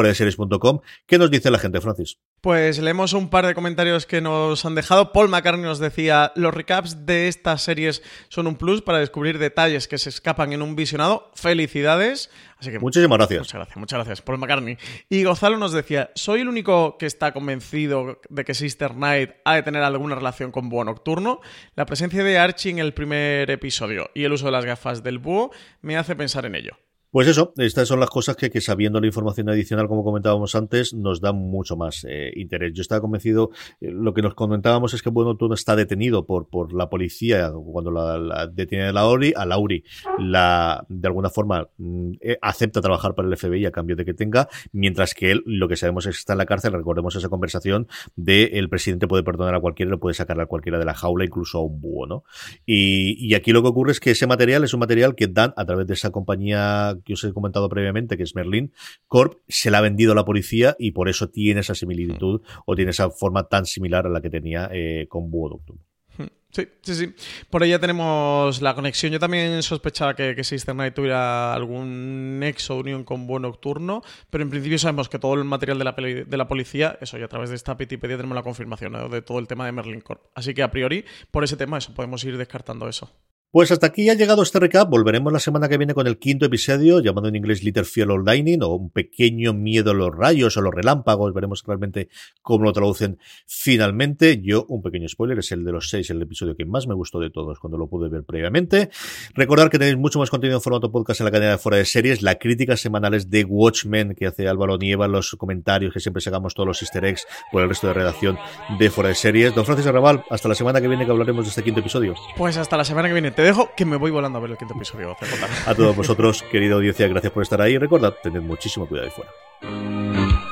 watchmen series.com. ¿Qué nos dice la gente, Francis? Pues leemos un par de comentarios que nos han dejado. Paul McCartney nos decía, los recaps de estas series son un plus para descubrir detalles que se escapan en un visionado. Felicidades. Así que, Muchísimas gracias. Muchas gracias, muchas gracias, Paul McCartney. Y Gonzalo nos decía, soy el único que está convencido de que Sister Night ha de tener alguna relación con Búho Nocturno. La presencia de Archie en el primer episodio y el uso de las gafas del búho me hace pensar en ello. Pues eso, estas son las cosas que, que sabiendo la información adicional, como comentábamos antes, nos dan mucho más eh, interés. Yo estaba convencido, eh, lo que nos comentábamos es que bueno, todo está detenido por, por la policía cuando la, la detiene a Lauri, a Lauri la, de alguna forma mm, eh, acepta trabajar para el FBI a cambio de que tenga, mientras que él, lo que sabemos es que está en la cárcel, recordemos esa conversación de el presidente puede perdonar a cualquiera, lo puede sacar a cualquiera de la jaula, incluso a un búho, ¿no? Y, y aquí lo que ocurre es que ese material es un material que dan a través de esa compañía que os he comentado previamente, que es Merlin Corp, se la ha vendido a la policía y por eso tiene esa similitud o tiene esa forma tan similar a la que tenía eh, con Búho Doctor. Hmm. Sí, sí, sí. Por ahí ya tenemos la conexión. Yo también sospechaba que, que System Night tuviera algún nexo de unión con Búho Nocturno, pero en principio sabemos que todo el material de la, de la policía, eso, y a través de esta Petipedia tenemos la confirmación de todo el tema de Merlin Corp. Así que a priori, por ese tema, eso, podemos ir descartando eso. Pues hasta aquí ha llegado este recap. Volveremos la semana que viene con el quinto episodio, llamado en inglés Little Fear of Lightning, o un pequeño miedo a los rayos o los relámpagos. Veremos realmente cómo lo traducen finalmente. Yo, un pequeño spoiler, es el de los seis, el episodio que más me gustó de todos cuando lo pude ver previamente. Recordar que tenéis mucho más contenido en formato podcast en la cadena de fuera de series, la crítica semanales de Watchmen que hace Álvaro Nieva, los comentarios que siempre sacamos todos los easter eggs por el resto de redacción de fuera de series. Don Francis Arrabal, hasta la semana que viene que hablaremos de este quinto episodio. Pues hasta la semana que viene. Te dejo que me voy volando a ver el quinto episodio. A todos vosotros, querida audiencia, gracias por estar ahí. Recordad, tened muchísimo cuidado ahí fuera.